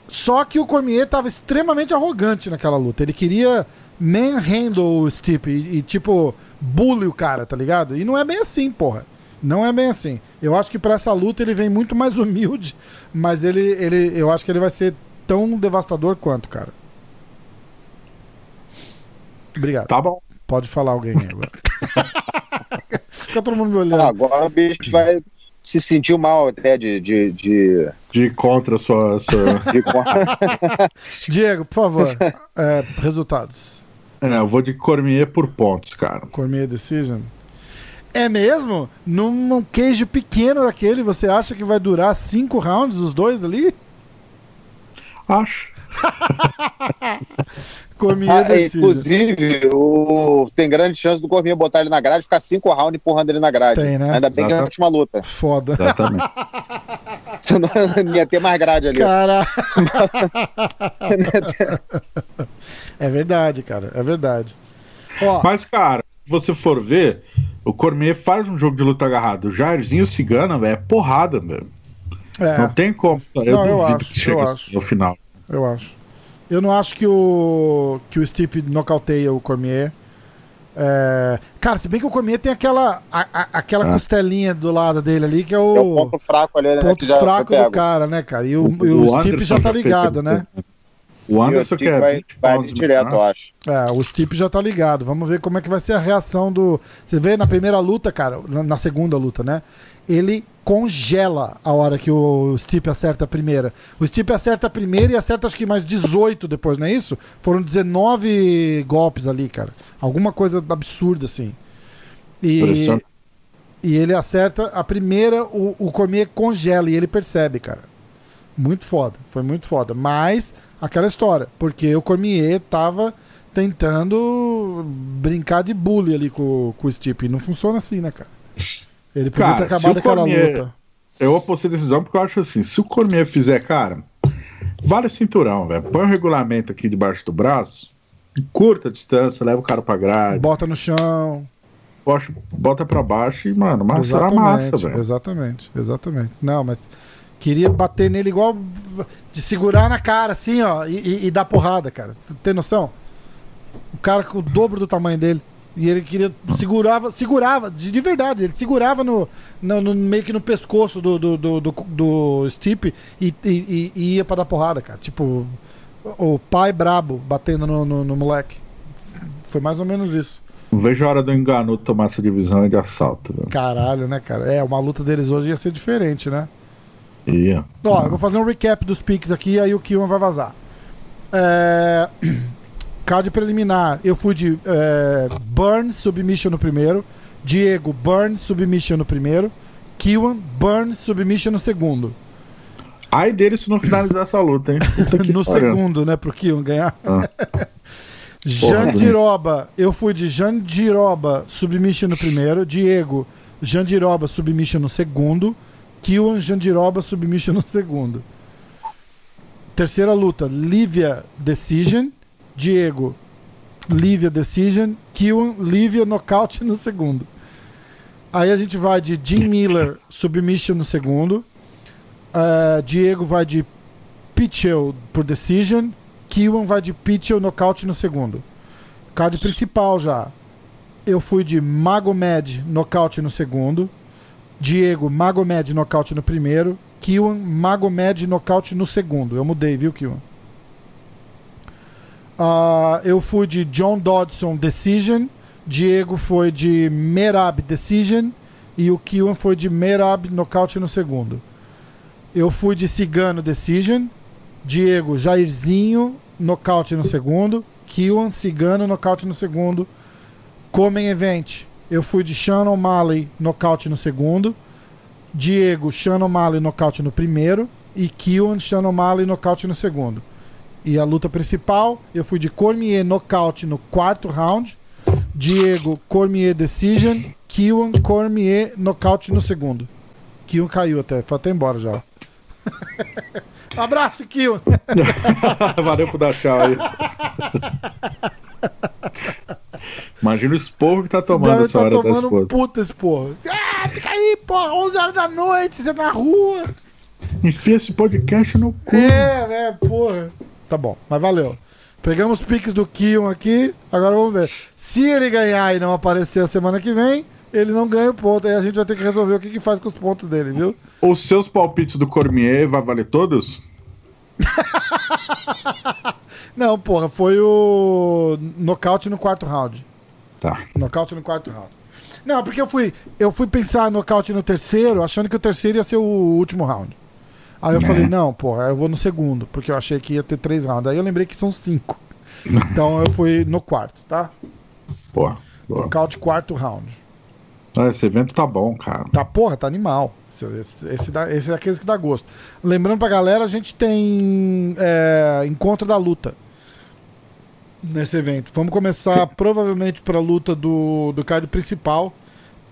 Só que o Cormier tava extremamente arrogante naquela luta. Ele queria manhandle o Stipe e, e, tipo, bully o cara, tá ligado? E não é bem assim, porra. Não é bem assim. Eu acho que pra essa luta ele vem muito mais [laughs] humilde, mas ele, ele, eu acho que ele vai ser tão devastador quanto, cara. Obrigado. Tá bom. Pode falar alguém agora. [laughs] Fica todo mundo me Ah, olhando. agora o bicho vai se sentir mal até de. de, de, De contra a sua. sua... de... [laughs] Diego, por favor, é, resultados. é, eu vou de Cormier por pontos, cara. Cormier Decision. É mesmo? Num, num queijo pequeno daquele, você acha que vai durar cinco rounds os dois ali? Acho. [laughs] Cormier Ah, Decision. inclusive, o... tem grande chance do Corminha botar ele na grade e ficar cinco rounds empurrando ele na grade. Tem, né? Ainda bem que é a Exato. última luta. Foda. Exatamente. [laughs] Senão não ia ter mais grade ali. Cara. [laughs] é verdade, cara. É verdade. Ó, Mas, cara, se você for ver, o Cormier faz um jogo de luta agarrado. O Jairzinho Cigana, velho, é porrada, velho. Não é, tem como. Eu Não, eu duvido acho, que chegue eu final. eu acho. Eu não acho que o que o Stipe nocauteia o Cormier. É, Cara, se bem que o Cormier tem aquela a- a- aquela É. costelinha do lado dele ali que é É o o ponto fraco ali, né? ponto que já foi fraco do cara, né, cara? E o, e o, Stipe Anderson já tá ligado, né? O Anderson o que Stipe é vai, 20 vai direto, menor. eu acho. É, o Stipe já tá ligado. Vamos ver como é que vai ser a reação do. Você vê na primeira luta, cara, na, na segunda luta, né? Ele congela a hora que o Stipe acerta a primeira. O Stipe acerta a primeira e acerta acho que mais 18 depois, não é isso? Foram 19 golpes ali, cara. Alguma coisa absurda assim. E, e ele acerta a primeira, o, o Cormier congela e ele percebe, cara. Muito foda, foi muito foda. Mas aquela história, porque o Cormier tava tentando brincar de bully ali com, com o Stipe. E não funciona assim, né, cara? [laughs] Ele podia Cara, ter acabado o aquela Cormier- luta. Eu apostei decisão porque eu acho assim, se o Cormier fizer, cara, vale cinturão, velho. Põe o regulamento aqui debaixo do braço, curta distância, leva o cara pra grade, Bota no chão. bota, bota pra baixo e, mano, massa era massa, velho. Exatamente, exatamente. Não, mas queria bater nele igual de segurar na cara, assim, ó, e, e- e dar porrada, cara. Você Tem noção? O cara com o dobro do tamanho dele. E ele queria. Segurava, segurava, de, de verdade, ele segurava no, no- no- meio que no pescoço do, do, do, do, do Stipe e, e- e- ia pra dar porrada, cara. Tipo, o pai brabo batendo no, no, no moleque. Foi mais ou menos isso. Não vejo a hora do engano tomar essa divisão de assalto, velho. Caralho, né, cara? É, uma luta deles hoje ia ser diferente, né? Ia. Ó, eu vou fazer um recap dos picks aqui, aí o Kiwan vai vazar. É... [clears throat] Card preliminar, eu fui de é... Burns Submission no primeiro, Diego Burns Submission no primeiro, Kiwan Burns Submission no segundo. Ai dele se não finalizar essa luta, hein? [laughs] No segundo, né, pro Kiwan ganhar. Ah. [laughs] Jandiroba, eu fui de Jandiroba Submission no primeiro, Diego Jandiroba Submission no segundo, Kiwan Jandiroba Submission no segundo. Terceira luta, Lívia Decision, Diego Lívia Decision, Kiwan, Lívia Nocaute no segundo. Aí a gente vai de Jim Miller Submission no segundo. Uh, Diego vai de Pitchell por Decision. Kiwan vai de Pitchell Nocaute no segundo. Card principal já. Eu fui de Magomed Nocaute no segundo. Diego Magomed Nocaute no primeiro. Kiwan Magomed Nocaute no segundo. Eu mudei, viu, Kiwan? Uh, eu fui de John Dodson Decision. Diego foi de Merab Decision. E o Kiwan foi de Merab Nocaute no segundo. Eu fui de Cigano Decision. Diego Jairzinho Nocaute no segundo. Kiwan Cigano Nocaute no segundo. Comem Event. Eu fui de Shannon Malley Nocaute no segundo. Diego Shannon Malley Nocaute no primeiro. E Kiwan Shannon Malley Nocaute no segundo. E a luta principal, eu fui de Cormier nocaute no quarto round. Diego Cormier decision. Kiwan Cormier nocaute no segundo. Kiwan caiu até, foi até embora já. [laughs] Abraço, Kiwan. [laughs] Valeu por dar tchau aí. Imagina o esporro que tá tomando Deve essa tá hora da tomando esposa. um puta esporro. Ah, fica aí, porra, 11 horas da noite, você na rua. Enfia esse podcast no cu. É, é, porra. Tá bom, mas valeu. Pegamos os piques do Kion aqui, agora vamos ver. Se ele ganhar e não aparecer a semana que vem, ele não ganha o ponto. Aí a gente vai ter que resolver o que, que faz com os pontos dele, viu? Os seus palpites do Cormier vai valer todos? [laughs] Não, porra, foi o nocaute no quarto round. Tá. Nocaute no quarto round. Não, porque eu fui, eu fui pensar nocaute no terceiro, achando que o terceiro ia ser o último round. Aí eu É. falei, não, porra, eu vou no segundo, porque eu achei que ia ter três rounds. Aí eu lembrei que são cinco. [laughs] Então eu fui no quarto, tá? Boa. boa. Nocaute quarto round. Ah, Esse evento tá bom, cara. Tá, porra, tá animal. Esse, esse, esse, dá- esse é aqueles que dá gosto. Lembrando pra galera, a gente tem é, encontro da luta nesse evento. Vamos começar provavelmente pra luta do, do card principal,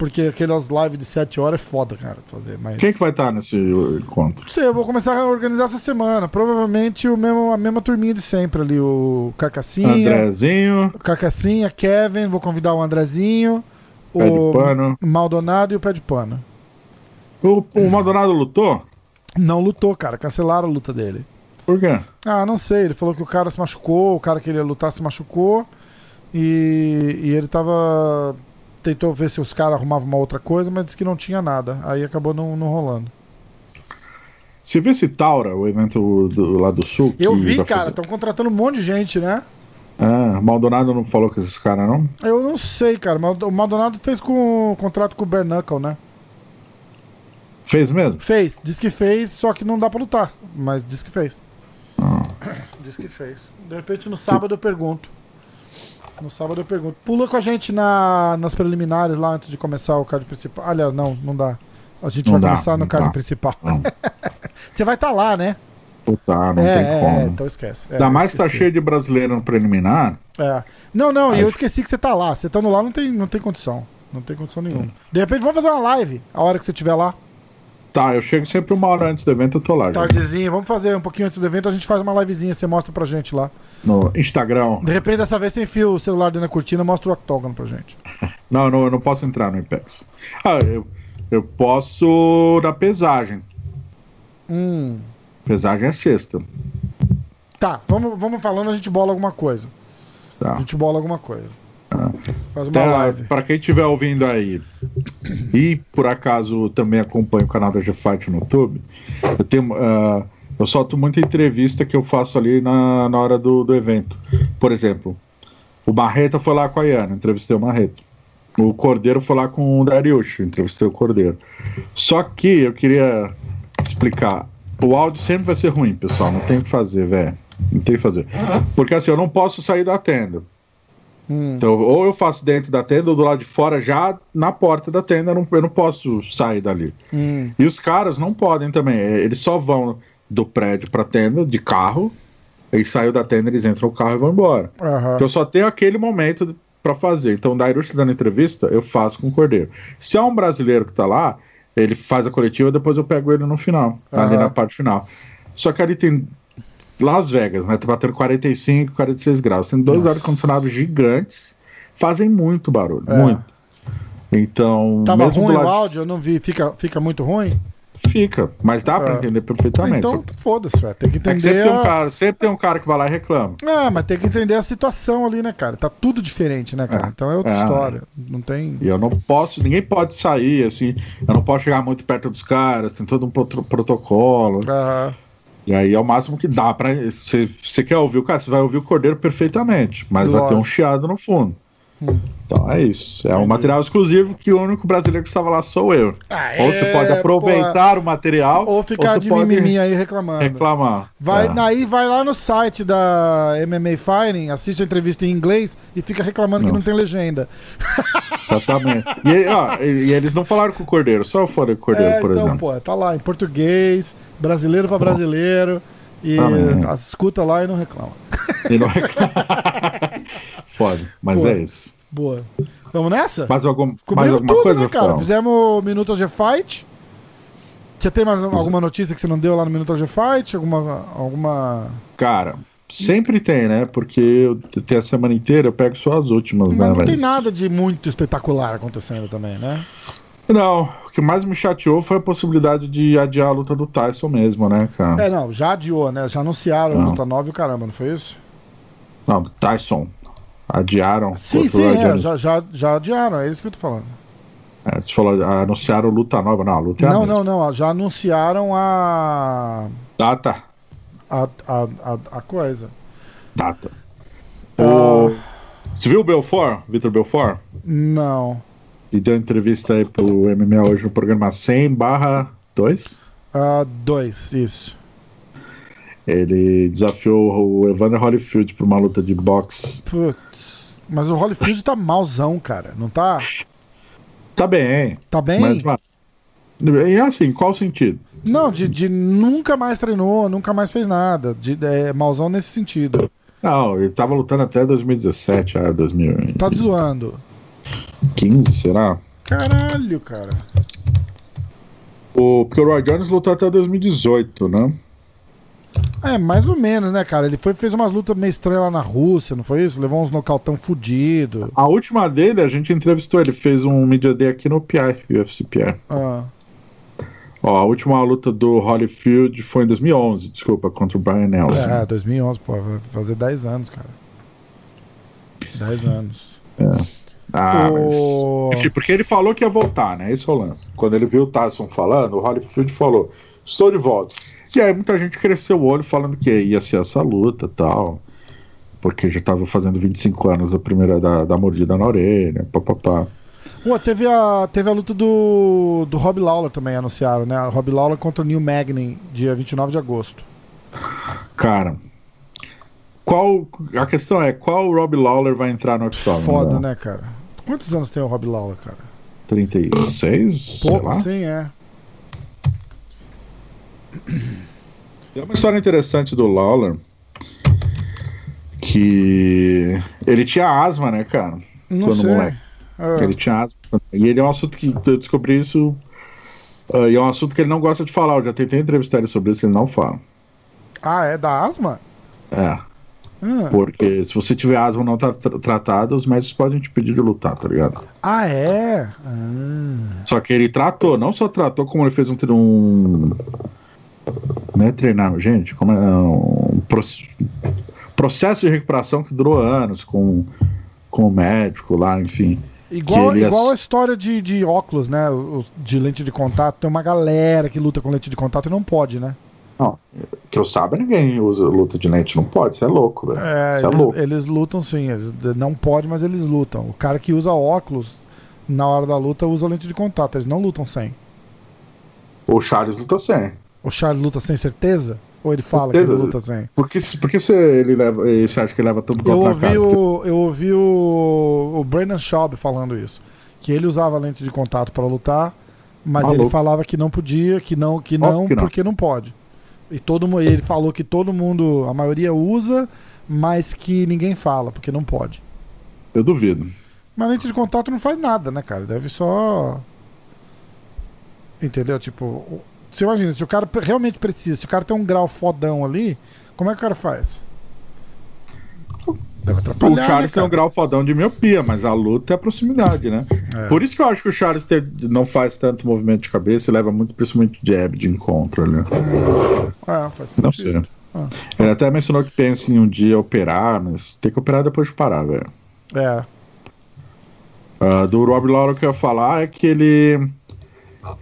porque aquelas lives de 7 horas é foda, cara, fazer. Mas... Quem que vai estar nesse encontro? Não sei, eu vou começar a organizar essa semana. Provavelmente o mesmo, a mesma turminha de sempre ali. O Carcassinha, Andrezinho, o Carcassinha, Kevin, vou convidar o Andrezinho, pé de o. Maldonado e o Pé de Pano. O, o Maldonado lutou? Não lutou, cara. Cancelaram a luta dele. Por quê? Ah, não sei. Ele falou que o cara se machucou, o cara que ele ia lutar se machucou. E, e ele tava. Tentou ver se os caras arrumavam uma outra coisa, mas disse que não tinha nada. Aí acabou não, não rolando. Você viu esse Taura, o evento do, lá do Sul? Eu vi, cara. Estão contratando um monte de gente, né? Ah, o Maldonado não falou com esses caras, não? Eu não sei, cara. O Maldonado fez com contrato com o Bernacle, né? Fez mesmo? Fez. Diz que fez, só que não dá pra lutar. Mas diz que fez. Ah. [coughs] Diz que fez. De repente no sábado eu pergunto. No sábado eu pergunto. Pula com a gente na, nas preliminares lá antes de começar o card principal. Aliás, não, não dá. A gente Não vai dá, começar no card dá. principal. [laughs] Você vai estar lá, né? Puta, não é, tem é, como. é, então esquece. É, Ainda mais que tá cheio de brasileiro no preliminar. É. Não, não, Acho- eu esqueci que você tá lá. Você estando lá não tem, não tem condição. Não tem condição nenhuma. De repente vamos fazer uma live a hora que você estiver lá. Tá, eu chego sempre uma hora antes do evento, eu tô lá. já. Tardezinha, vamos fazer um pouquinho antes do evento, a gente faz uma livezinha, você mostra pra gente lá. No Instagram. De repente, dessa vez você enfia o celular dentro da cortina mostra o octógono pra gente. [laughs] Não, não, eu não posso entrar no Impex. Ah, eu, eu posso na pesagem. Hum. Pesagem é sexta. Tá, vamos, vamos falando, a gente bola alguma coisa. A Tá. gente bola alguma coisa. Faz uma Até, live. pra quem estiver ouvindo aí e por acaso também acompanha o canal da G-Fight no YouTube, eu tenho. ah, eu solto muita entrevista que eu faço ali na, na hora do, do evento. Por exemplo, o Marreta foi lá com a Iana, entrevistei o Marreta. O Cordeiro foi lá com o Dariush, entrevistei o Cordeiro. Só que eu queria explicar. O áudio sempre vai ser ruim, pessoal. Não tem o que fazer, velho. Não tem o que fazer. Porque assim, eu não posso sair da tenda. Hum. Então, ou eu faço dentro da tenda ou do lado de fora, já na porta da tenda, eu não, eu não posso sair dali. Hum. E os caras não podem também, é, eles só vão do prédio pra tenda de carro, eles saem da tenda, eles entram no carro e vão embora. Aham. Então eu só tenho aquele momento pra fazer. Então, o Dairush dando entrevista, eu faço com o Cordeiro. Se é um brasileiro que tá lá, ele faz a coletiva, depois eu pego ele no final, ali Aham. na parte final. Só que ali tem Las Vegas, né? Tá batendo 45, 46 graus. Tem dois ar-condicionados gigantes, fazem muito barulho, É. muito. Então, Tava mesmo ruim o áudio? Eu não vi. Fica, fica muito ruim? Fica, mas dá pra É. entender perfeitamente. Então, foda-se. Tem que é que entender. sempre tem, um a- cara, sempre tem um cara que vai lá e reclama. Ah, mas tem que entender a situação ali, né, cara? Tá tudo diferente, né, cara? É. Então é outra É. história. Não tem. E eu não posso, ninguém pode sair assim, eu não posso chegar muito perto dos caras, tem todo um prot- protocolo. Ah, E aí é o máximo que dá pra. Se você quer ouvir o cara, você vai ouvir o cordeiro perfeitamente, mas vai ter um Lógico. chiado no fundo. Então é isso. É um material exclusivo que o único brasileiro que estava lá sou eu. Ah, ou você é, pode aproveitar o material, ou ficar você de mimimi aí reclamando. reclamar. Vai, É. Aí vai lá no site da MMA Fighting, assiste a entrevista em inglês e fica reclamando que Não. não tem legenda. [laughs] Exatamente. E, ó, e- e eles não falaram com o cordeiro, só foram com o cordeiro, É, por então, exemplo. pô, tá lá em português, brasileiro pra brasileiro. E ah, escuta lá e não reclama. E não [laughs] reclama. [laughs] Foda, mas Pô. é isso. Boa. Vamos nessa? Mais, algum, mais alguma tudo, coisa, né, cara? Fizemos o Minuto G Fight. Você tem mais alguma notícia que você não deu lá no Minuto G Fight? Alguma. alguma... Cara, sempre tem, né? Porque eu tem a semana inteira, eu pego só as últimas, Mas né? não Mas- tem nada de muito espetacular acontecendo também, né? Não, o que mais me chateou foi a possibilidade de adiar a luta do Tyson mesmo, né, cara? É, não, já adiou, né? Já anunciaram a Não. luta nova e o caramba, não foi isso? Não, do Tyson. Adiaram. Sim, sim, é, já, já, já adiaram, é isso que eu tô falando. É, você falou, anunciaram luta nova. Não, a luta é a não, mesma. não, não, já anunciaram a. Data. a, a, a, a coisa. Data. Ah. O... Você viu o Belfort, Vitor Belfort? Não. E deu entrevista aí pro MMA hoje no programa 100 barra 2. Ah, dois, isso. Ele desafiou o Evander Holyfield pra uma luta de boxe. Putz. Mas o Holyfield tá malzão, cara. Não tá? Tá bem, Tá bem? mas mano, e assim, qual sentido? Não, de, de nunca mais treinou, nunca mais fez nada. De, é, malzão nesse sentido. Não, ele tava lutando até 2017, ah, 2015, Tá zoando. será? Caralho, cara. O, porque o Roy Jones lutou até 2018, né? É, mais ou menos, né, cara? Ele foi, fez umas lutas meio estranhas lá na Rússia, não foi isso? Levou uns nocautão fudido. A última dele, a gente entrevistou, ele fez um Media Day aqui no PI, UFC PI. Ah, Ó, a última luta do Holyfield foi em 2011, desculpa, contra o Brian Nelson. é, 2011, pô, vai fazer 10 anos, cara. 10 anos. Ah, O- mas. Enfim, porque ele falou que ia voltar, né? Esse é o lance. Quando ele viu o Tyson falando, o Holyfield falou: Estou de volta. E aí muita gente cresceu o olho falando que ia ser essa luta tal. Porque já tava fazendo 25 anos da primeira da, da mordida na orelha, papapá. Pô, teve a, teve a luta do, do Rob Lawler também, anunciaram, né? Rob Lawler contra o Neil Magny, dia 29 de agosto. Cara, qual. A questão é, qual Rob Lawler vai entrar no Octagon? Foda, né, cara? Quantos anos tem o Rob Lawler, cara? 36? sei Pouco, assim, é. Tem uma história interessante do Lawler. Que ele tinha asma, né, cara? Não Quando sei. moleque. É. Ele tinha asma. E ele é um assunto que eu descobri isso. ah, e é um assunto que ele não gosta de falar. Eu já tentei entrevistar ele sobre isso, ele não fala. Ah, é da asma? É. Ah, Porque se você tiver asma não tá tra- tratada, os médicos podem te pedir de lutar, tá ligado? Ah, é? Ah. Só que ele tratou, não só tratou, como ele fez um. um não é treinar, gente, como é um proce- processo de recuperação que durou anos com, com o médico lá, enfim. Igual, ele igual a história de, de óculos, né? De lente de contato. Tem uma galera que luta com lente de contato e não pode, né? Não, que eu saiba, ninguém usa luta de lente, não pode, isso é louco, velho. É, Isso é eles, louco. eles lutam sim. eles- não pode, mas eles lutam. O cara que usa óculos na hora da luta usa lente de contato. Eles não lutam sem. O Charles luta sem. O Charles luta sem certeza? Ou ele fala Certeza. que ele luta sem? Por que, por que você, ele leva, você acha que ele leva tanto Eu golpe na ouvi, cara? o, eu ouvi o, o Brandon Schaub falando isso. Que ele usava lente de contato para lutar, mas Maluco. ele falava que não podia, que não, que não, que não. porque não pode. E todo ele falou que todo mundo, a maioria usa, mas que ninguém fala, porque não pode. Eu duvido. Mas lente de contato não faz nada, né, cara? Deve só. Entendeu? Tipo, você imagina, se o cara realmente precisa, se o cara tem um grau fodão ali, Como é que o cara faz? Deve O atrapalhar, Charles né, tem um grau fodão de miopia, mas a luta é a proximidade, né? É. Por isso que eu acho que o Charles tem- não faz tanto movimento de cabeça e leva muito, principalmente jab de encontro ali. É, faz Não sentido. sei. Ah. Ele até mencionou que pensa em um dia operar, mas tem que operar depois de parar, velho. É. Ah, do Rob Laura que eu ia falar é que ele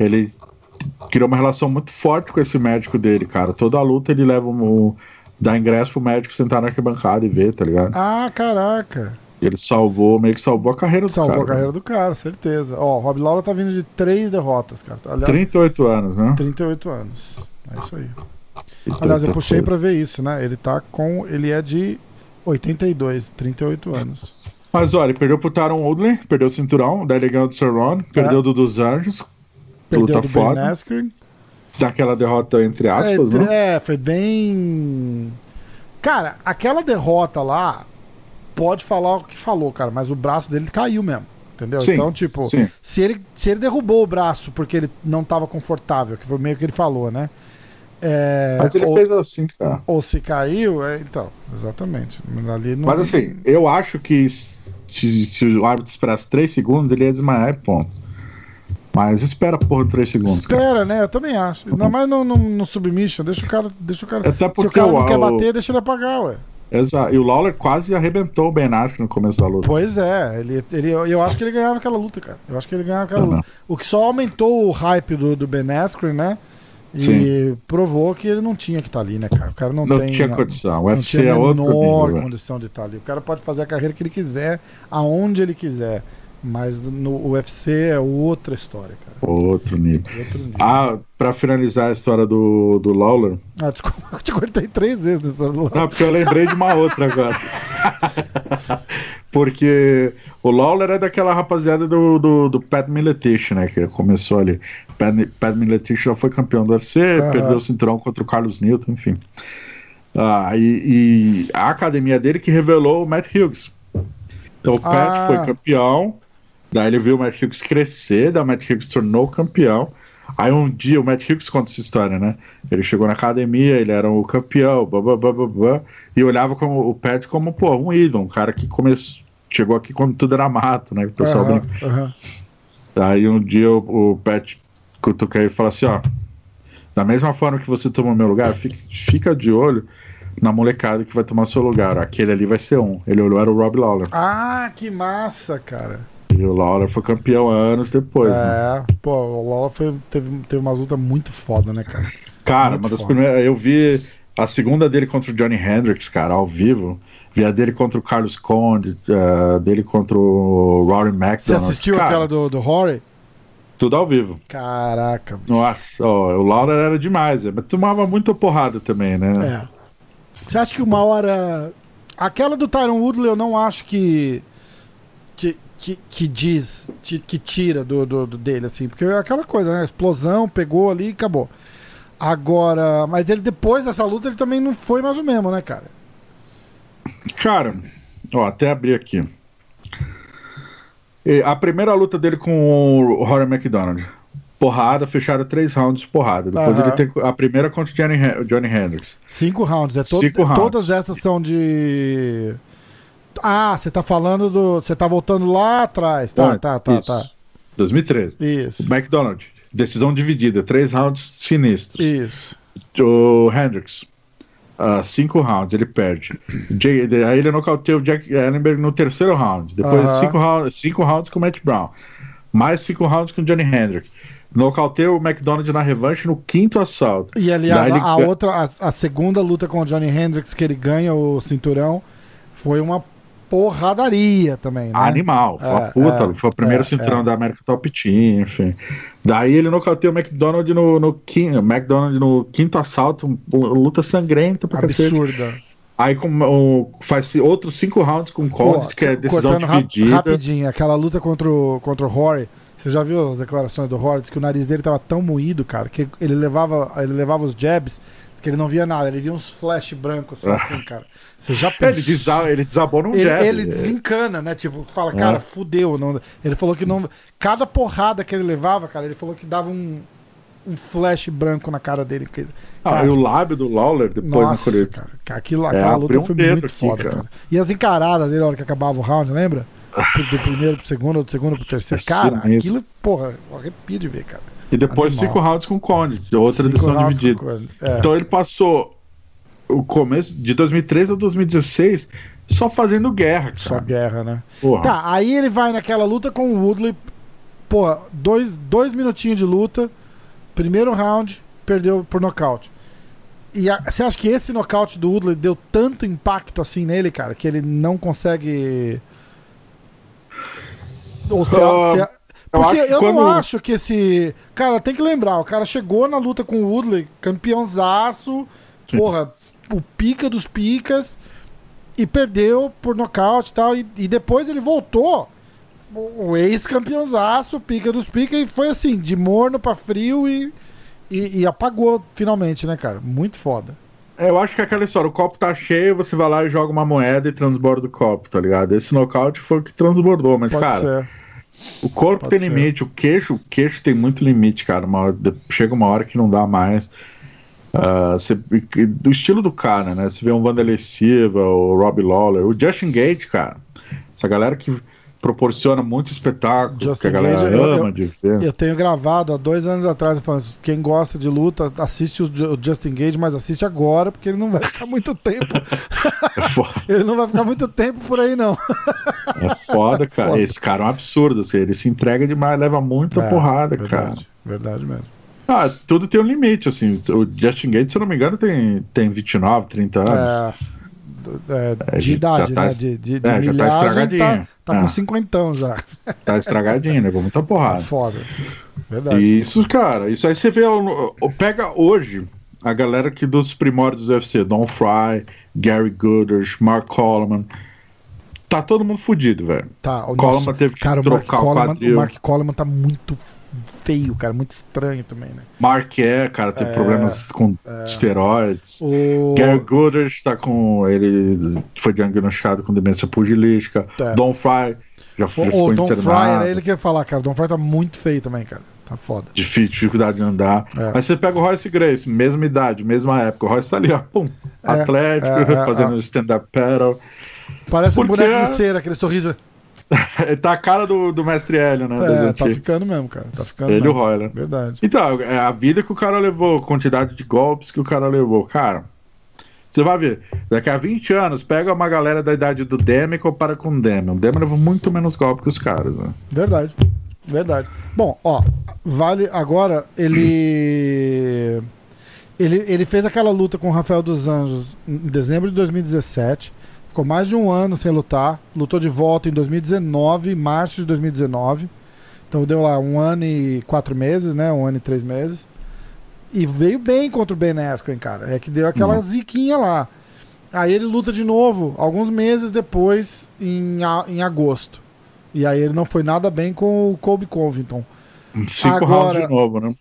ele criou uma relação muito forte com esse médico dele, cara. Toda a luta ele leva um dá ingresso pro médico sentar na arquibancada e ver, tá ligado? Ah, caraca. Ele salvou, meio que salvou a carreira do Salvou cara. a carreira do cara, certeza. Ó, o Rob Laura tá vindo de três derrotas, cara. Aliás, 38 anos, né? 38 anos. É isso aí. Aliás, eu puxei pra ver isso, né? Ele tá com. Ele é de 82, 38 anos. Mas olha, ele perdeu pro Taron Woodley, perdeu o cinturão, daí ele ganhou do Cerrone, perdeu do dos Anjos, Perdeu luta do Ben foda. Askren. daquela derrota entre É, aspas, tre- né? é, foi bem. Cara, aquela derrota lá, pode falar o que falou, cara, mas o braço dele caiu mesmo. Entendeu? Sim, então, tipo, sim. se ele, se ele derrubou o braço porque ele não tava confortável, que foi meio que ele falou, né? É, Mas ele ou, fez assim, cara. ou se caiu, é, então, exatamente. Mas Ali não, Mas assim, eu acho que se, se o árbitro esperasse 3 segundos, ele ia desmaiar e ponto. Mas espera por 3 segundos. cara. Espera, né? Eu também acho. Ainda mais no, no, no submission, deixa o cara. Deixa o cara Até se o porque cara não o- quer bater, deixa ele apagar, ué. Exato. E o Lawler quase arrebentou o Ben Askren no começo da luta. Pois é, ele, ele, eu acho que ele ganhava aquela luta, cara. Eu acho que ele ganhava aquela Uhum. luta. O que só aumentou o hype do, do Ben Askren, né? E Sim. provou que ele não tinha que estar ali, né, cara? O cara não, Não tem. tinha condição. O não UFC tinha é outro nível. velho. condição de estar ali. O cara pode fazer a carreira que ele quiser, aonde ele quiser. Mas no UFC é outra história, cara. Outro nível. Outro nível. Ah, pra finalizar a história do, do Lawler. Ah, desculpa, [laughs] eu te cortei três vezes na história do Lawler. Não, porque eu lembrei de uma outra agora. [laughs] porque o Lawler é daquela rapaziada do, do, do Pat Miletich, né? Que começou ali. Pat, Pat Miletich já foi campeão do UFC, Aham. perdeu o cinturão contra o Carlos Newton, enfim. Ah, e, e a academia dele que revelou o Matt Hughes. Então o Pat Ah. foi campeão, daí ele viu o Matt Hughes crescer, daí o Matt Hughes se tornou campeão. Aí um dia o Matt Hughes conta essa história, né? Ele chegou na academia, ele era o campeão, blá, blá, blá, blá, blá, e olhava como, o Pat como, pô, um ídolo, um cara que começou, chegou aqui quando tudo era mato, né? O pessoal brinca. aham. Aí um dia o, o Pat cutuca e fala assim, ó, da mesma forma que você tomou meu lugar, fica, fica de olho na molecada que vai tomar seu lugar. Aquele ali vai ser um. Ele olhou, era o Rob Lawler. Ah, que massa, cara. E o Lawler foi campeão anos depois, né? É, pô, o Lawler foi, teve, teve umas lutas muito foda, né, cara? Cara, Muito uma das foda. primeiras. Eu vi a segunda dele contra o Johnny Hendricks, cara, ao vivo. Vi a dele contra o Carlos Conde, eh, dele contra o Rory McDonald. Você assistiu cara, aquela do, do Rory? Tudo ao vivo. Caraca. bicho. Nossa, ó, o Lawler era demais, é, mas tomava muita porrada também, né? É. Você acha que uma hora. Aquela do Tyron Woodley eu não acho que. Que, que, diz, que tira do, do, do dele, assim. Porque é aquela coisa, né? Explosão, pegou ali e acabou. Agora. Mas ele depois dessa luta ele também não foi mais o mesmo, né, cara? Cara, ó, até abri aqui. E A primeira luta dele com o Rory McDonald. Porrada, fecharam três rounds de porrada. Depois Aham. ele tem a primeira contra o Johnny, Johnny Hendricks. Cinco rounds. É to- Cinco rounds. Todas essas são de. Ah, você tá falando do. Você tá voltando lá atrás. Tá, Ah, tá, tá, isso. tá. 2013. Isso. McDonald, decisão dividida, três rounds sinistros. Isso. O Hendricks, ah, cinco rounds, ele perde. Jay- aí ele nocauteia o Jack Ellenberg no terceiro round. Depois Aham. cinco, rounds, cinco rounds com o Matt Brown. Mais cinco rounds com o Johnny Hendricks. Nocauteia o McDonald na revanche no quinto assalto. E aliás, ele a, outra, a, a segunda luta com o Johnny Hendricks, que ele ganha o cinturão, foi uma porradaria também, né? Animal, foi É, puta. é, foi o primeiro é, cinturão é. da América Top Team, enfim. Daí ele nocauteia o McDonald no, no, quinto, McDonald no quinto assalto, luta sangrenta pra cacete. Absurda. Aí com, o- faz outros cinco rounds com o Pô, que é decisão cortando rap- dividida. rapidinho, aquela luta contra o, contra o Rory. Você já viu as declarações do Rory? Diz que o nariz dele tava tão moído, cara, que ele levava, ele levava os jabs, que ele não via nada, ele via uns flash brancos só assim, cara. Você já É, [laughs] ele, pensou? desa ele desabou num Ele, jab. ele desencana, né? Tipo, fala, cara, É. fudeu. Não... Ele falou que não. Cada porrada que ele levava, cara, ele falou que dava um, um flash branco na cara dele. Ah, cara, e o lábio do Lawler depois nossa, no cara, aquilo, É, aquela luta um foi muito aqui, foda, cara. cara. E as encaradas dele na hora que acabava o round, lembra? [laughs] Do primeiro pro segundo, do segundo pro terceiro. É cara, sinistro. aquilo, porra, eu arrepio de ver, cara. E depois Animal. cinco rounds com o Conde, outra Cinco rounds dividida. É. Então ele passou o começo de 2013 a 2016 só fazendo guerra, Só cara. guerra, né? Porra. Tá, aí ele vai naquela luta com o Woodley. Pô, dois, dois minutinhos de luta. Primeiro round, perdeu por nocaute. E a- você acha que esse nocaute do Woodley deu tanto impacto assim nele, cara, que ele não consegue. Ou se, Ah, se- eu Porque eu, não quando- acho que esse. Cara, tem que lembrar, o cara chegou na luta com o Woodley, campeãozaço, Sim. porra, o pica dos picas, e perdeu por nocaute e tal. E, e depois ele voltou, o ex-campeãozaço, pica dos picas, e foi assim, de morno pra frio e, e, e apagou finalmente, né, cara? Muito foda. Eu acho que é aquela história, o copo tá cheio, você vai lá e joga uma moeda e transborda o copo, tá ligado? Esse nocaute foi o que transbordou, mas, Pode cara, ser. O corpo pode tem ser. limite, o queixo, o queixo tem muito limite, cara. Uma chega uma hora que não dá mais. Ah, você- do estilo do cara, né? Você vê um Vanderlei Silva, o Robbie Lawler, o Justin Gate, cara. Essa galera que proporciona muito espetáculo, Justin que a galera Gage, ama eu- de ver. Eu tenho gravado há dois anos atrás, falando, quem gosta de luta, assiste o Ju- o Justin Gage, mas assiste agora, porque ele não vai ficar muito tempo. É [laughs] Ele não vai ficar muito tempo por aí, não. é foda, [laughs] cara. Foda. Esse cara é um absurdo, assim, ele se entrega demais, leva muita É, porrada, cara. verdade, Verdade mesmo. Ah, tudo tem um limite, assim. O Justin Gates, se eu não me engano, tem, tem 29, 30 anos. É, é, de idade, tá né? De, de, de é, já tá milhagem, estragadinho. tá, tá com cinquentão já. Tá estragadinho, né? Com muita Tá porrada. foda. Verdade. Isso, cara, isso aí você vê. o- o- Pega hoje a galera que dos primórdios do UFC, Don Fry, Gary Gooders, Mark Coleman. Tá todo mundo fudido, velho. Tá, o Coleman nosso- teve que cara, o trocar o Coleman, quadril. o Mark Coleman tá muito feio, cara, muito estranho também, né? Mark é, cara, teve É, problemas com esteroides. O Gary Gooders tá com. Ele foi diagnosticado com demência pugilística. É. Don Fry já, já o, ficou o Don Fry internado. era ele que ia falar, cara. Don Fry tá muito feio também, cara. Tá foda. Difícil, dificuldade de andar. É. Mas você pega o Royce Grace, mesma idade, mesma época. O Royce tá ali, ó, pum, É, atlético, é, é, [laughs] fazendo é. stand-up paddle. Parece um Porque- boneco de cera, aquele sorriso. [laughs] Tá a cara do, do mestre Hélio, né? É, tá ficando mesmo, cara. Tá ficando Ele o mesmo. Royler. Verdade. Então, é a vida que o cara levou, a quantidade de golpes que o cara levou. Cara, você vai ver, daqui a 20 anos, pega uma galera da idade do Demi e compara com o Demi. O Demi levou muito menos golpe que os caras, né? Verdade. Verdade. Bom, ó, vale agora ele ele ele fez aquela luta com o Rafael dos Anjos em dezembro de 2017. Ficou mais de um ano sem lutar. Lutou de volta em 2019, março de 2019. Então deu lá um ano e quatro meses, né? Um ano e três meses. E veio bem contra o Ben Askren, cara. É que deu aquela Uhum. ziquinha lá. Aí ele luta de novo, alguns meses depois, em, em agosto. E aí ele não foi nada bem com o Colby Covington. Cinco Agora- rounds de novo, né?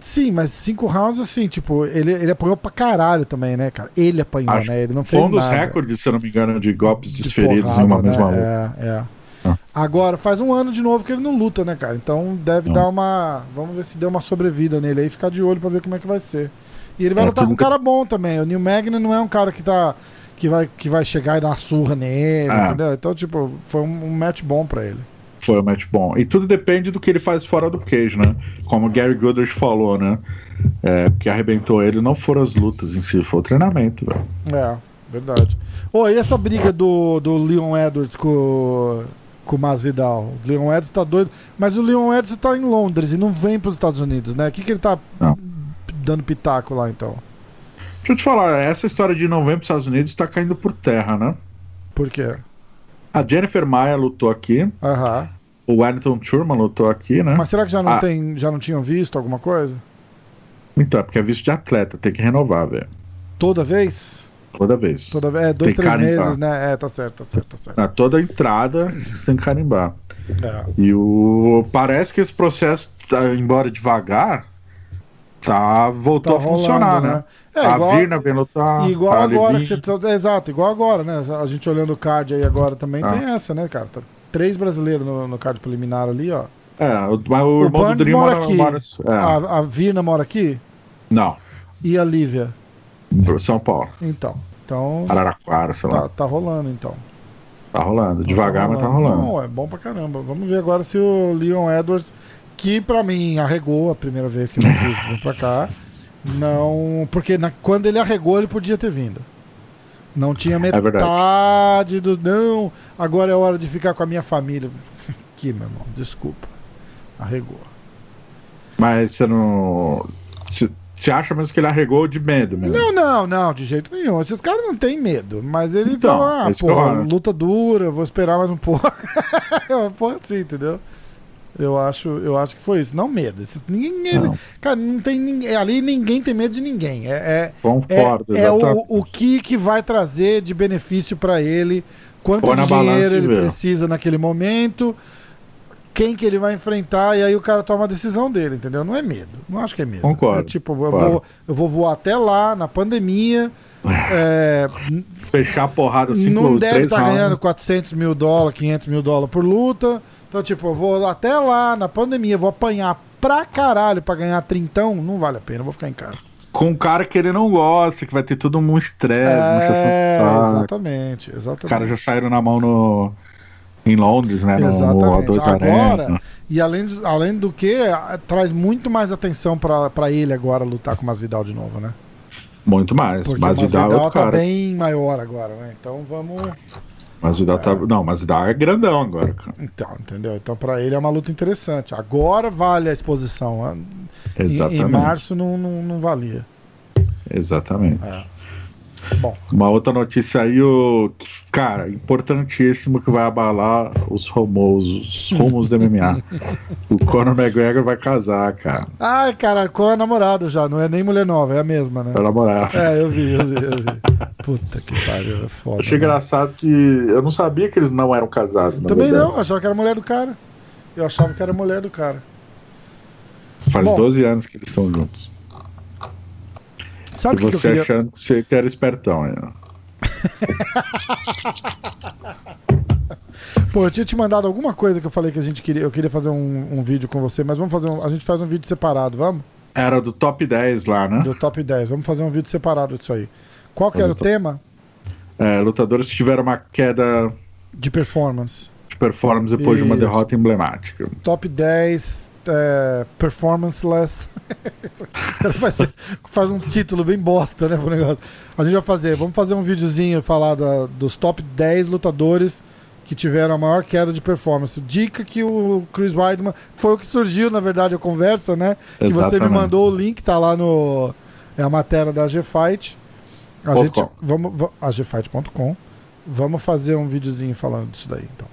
Sim, mas cinco rounds, assim, tipo, ele, ele apanhou pra caralho também, né, cara? Ele apanhou, Acho né? Ele não Foi fez um dos nada. recordes, se eu não me engano, de golpes de desferidos porrada, em uma né? mesma luta. É, é. Ah. Agora, faz um ano de novo que ele não luta, né, cara? Então deve Não. dar uma. Vamos ver se deu uma sobrevida nele aí, ficar de olho pra ver como é que vai ser. E ele vai É, lutar com um cara bom também. O Neil Magny não é um cara que tá. Que vai, que vai chegar e dar uma surra nele, Ah. entendeu? Então, tipo, foi um, um match bom pra ele. Foi um match bom. E tudo depende do que ele faz fora do cage, né? Como o Gary Gooders falou, né? É, que arrebentou ele não foram as lutas em si, foi o treinamento, velho. É, verdade. Ô, e essa briga do, do Leon Edwards com, com o Masvidal? O Leon Edwards tá doido. Mas o Leon Edwards tá em Londres e não vem pros Estados Unidos, né? O que, que ele tá Não. dando pitaco lá, então? Deixa eu te falar, essa história de não vem para os Estados Unidos tá caindo por terra, né? Por quê? A Jennifer Maia lutou aqui, Aham. o Wellington Turman lutou aqui, né? Mas será que já não, Ah. tem, já não tinham visto alguma coisa? Então, é porque é visto de atleta, tem que renovar, velho. Toda vez? Toda vez. Toda vez? É, dois, Tem três carimbar. meses, né? É, tá certo, tá certo, tá certo. Na toda entrada, que carimbar. É. E o parece que esse processo, tá, embora devagar, tá voltou Tá a funcionar, rolando, né? né? É, a igual- Virna vem lutar. igual agora você tá, é, Exato, igual agora, né? A gente olhando o card aí agora também Ah. tem essa, né, cara? Tá três brasileiros no, no card preliminar ali, ó. É, o, mas o, irmão do Burns Dream mora mora, aqui. mora- é, A, a Virna mora aqui? Não, E a Lívia? São Paulo. Então. Então. Araraquara, sei lá. Tá, tá rolando, então. Tá rolando. Devagar, mas tá rolando. Não, é bom pra caramba. Vamos ver agora se o Leon Edwards, que pra mim arregou a primeira vez que não quis vir pra cá, [laughs] não. Porque na- quando ele arregou, ele podia ter vindo. Não tinha É metade do. Não, agora é hora de ficar com a minha família. [laughs] Aqui, meu irmão, desculpa. Arregou. Mas você não. Você acha mesmo que ele arregou de medo mesmo? Não, não, não, de jeito nenhum. Esses caras não têm medo. Mas ele Então, fala, ah, é isso que eu porra, luta dura, vou esperar mais um pouco. [laughs] Uma porra assim, entendeu? Eu acho, eu acho que foi isso. Não medo. Esses, ninguém, Não. Cara, não tem ninguém. Ali ninguém tem medo de ninguém. É, é, Concordo, é, é o, o que, que vai trazer de benefício pra ele, quanto dinheiro ele vê. precisa naquele momento, quem que ele vai enfrentar, e aí o cara toma a decisão dele, entendeu? Não é medo. Não acho que é medo. Concordo, É tipo, eu, vou, eu vou voar até lá, na pandemia. [sighs] é, Fechar a porrada assim não deve estar rounds. ganhando 400 mil dólares, 500 mil dólares por luta. Então, tipo, eu vou até lá na pandemia, vou apanhar pra caralho pra ganhar trintão, não vale a pena, eu vou ficar em casa. Com um cara que ele não gosta, que vai ter todo um estresse, É, exatamente, exatamente. Os caras já saíram na mão no. Em Londres, né? No Exatamente. O2 Agora, Arena. e além, do- além do que, traz muito mais atenção pra, pra ele agora lutar com o Masvidal de novo, né? Muito mais. Porque Mas o Vidal é Masvidal outro tá cara. bem maior agora, né? Então vamos. Mas Vidal tá. Não, mas Vidal é grandão agora, cara. Então, entendeu? Então pra ele é uma luta interessante. Agora vale a exposição. Em, Exatamente. em março não, não, não valia. Exatamente. Bom, Uma outra notícia aí, o. Cara, importantíssimo que vai abalar os rumos, os rumos do MMA. [laughs] o Conor McGregor vai casar, cara. Ai, cara, com a namorada já, não é nem mulher nova, é a mesma, né? Vai namorar. É, eu vi, eu vi, eu vi. Puta que pariu, é foda. Achei né? engraçado que eu não sabia que eles não eram casados. Também verdade. não, achava que era mulher do cara. Eu achava que era mulher do cara. Faz Bom. 12 anos que eles estão juntos. Sabe e que, que eu você queria. achando que você que era espertão aí, [laughs] ó. Pô, eu tinha te mandado alguma coisa que eu falei que a gente queria. Eu queria fazer um, um vídeo com você, mas vamos fazer um. A gente faz um vídeo separado, vamos? Era do top 10 lá, né? Do top 10. Vamos fazer um vídeo separado disso aí. Qual que era o to- tema? É, lutadores que tiveram uma queda De performance. de performance depois de uma Isso. derrota emblemática. Top 10 é, performanceless. [laughs] Faz, faz um título bem bosta, né? Pro negócio. A gente vai fazer, vamos fazer um videozinho falar da- dos top 10 lutadores que tiveram a maior queda de performance. Dica que o Chris Weidman foi o que surgiu, na verdade, a conversa, né? Que você me Exatamente. mandou o link, tá lá no. É a matéria da G-Fight. A Ponto gente. com. Vamos, va- a gfight.com. Vamos fazer um videozinho falando disso daí, então.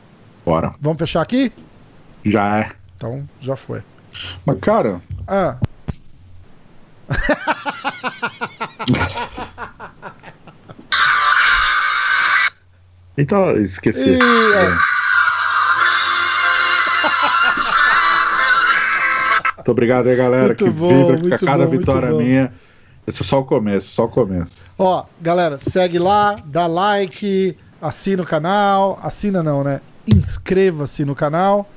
Bora. Vamos fechar aqui? Já é. Então, já foi. Mas, cara, Ah. [laughs] então esqueci. Ih, é. Muito obrigado aí, galera, Muito que bom, vibra a muito cada bom, vitória minha. Esse é só o começo, só o começo. Ó, galera, segue lá, dá like, assina o canal. Assina não, né? Inscreva-se no canal.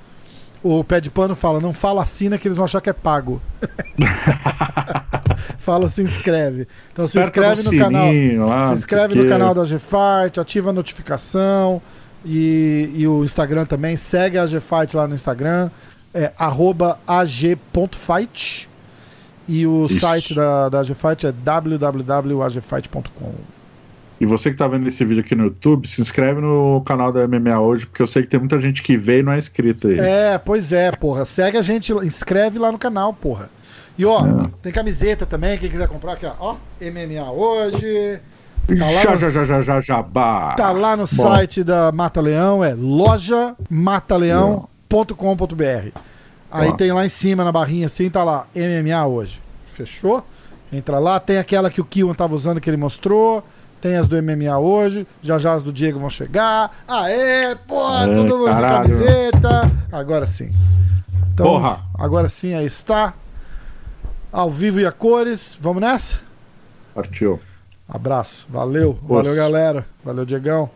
O pé de pano fala, não fala assina que eles vão achar que é pago. [laughs] fala se inscreve. Então se Aperta inscreve no, canal. lá, se inscreve no quê. canal da G-Fight, ativa a notificação e, e o Instagram também. Segue a G-Fight lá no Instagram, é ag.fight. E o Isso. site da, da G-Fight é www.agfight.com. E você que tá vendo esse vídeo aqui no YouTube, se inscreve no canal da MMA hoje, porque eu sei que tem muita gente que vê e não é inscrito aí. É, pois é, porra. Segue a gente, inscreve lá no canal, porra. E ó, É. tem camiseta também, quem quiser comprar aqui, ó. ó MMA hoje. Tá lá já, no- já, já, já, já, já. Tá lá no Bom, site da Mata Leão, é lojamataleão.com.br. Aí Ó. tem lá em cima na barrinha assim, tá lá, MMA hoje. Fechou? Entra lá, tem aquela que o Kiwan tava usando que ele mostrou. Tem as do MMA hoje, já já as do Diego vão chegar. Aê, porra, É, todo mundo de camiseta. Agora sim. Então, Porra. agora sim, aí está. Ao vivo e a cores. Vamos nessa? Partiu. Abraço. Valeu. Valeu, galera. Valeu, Diegão.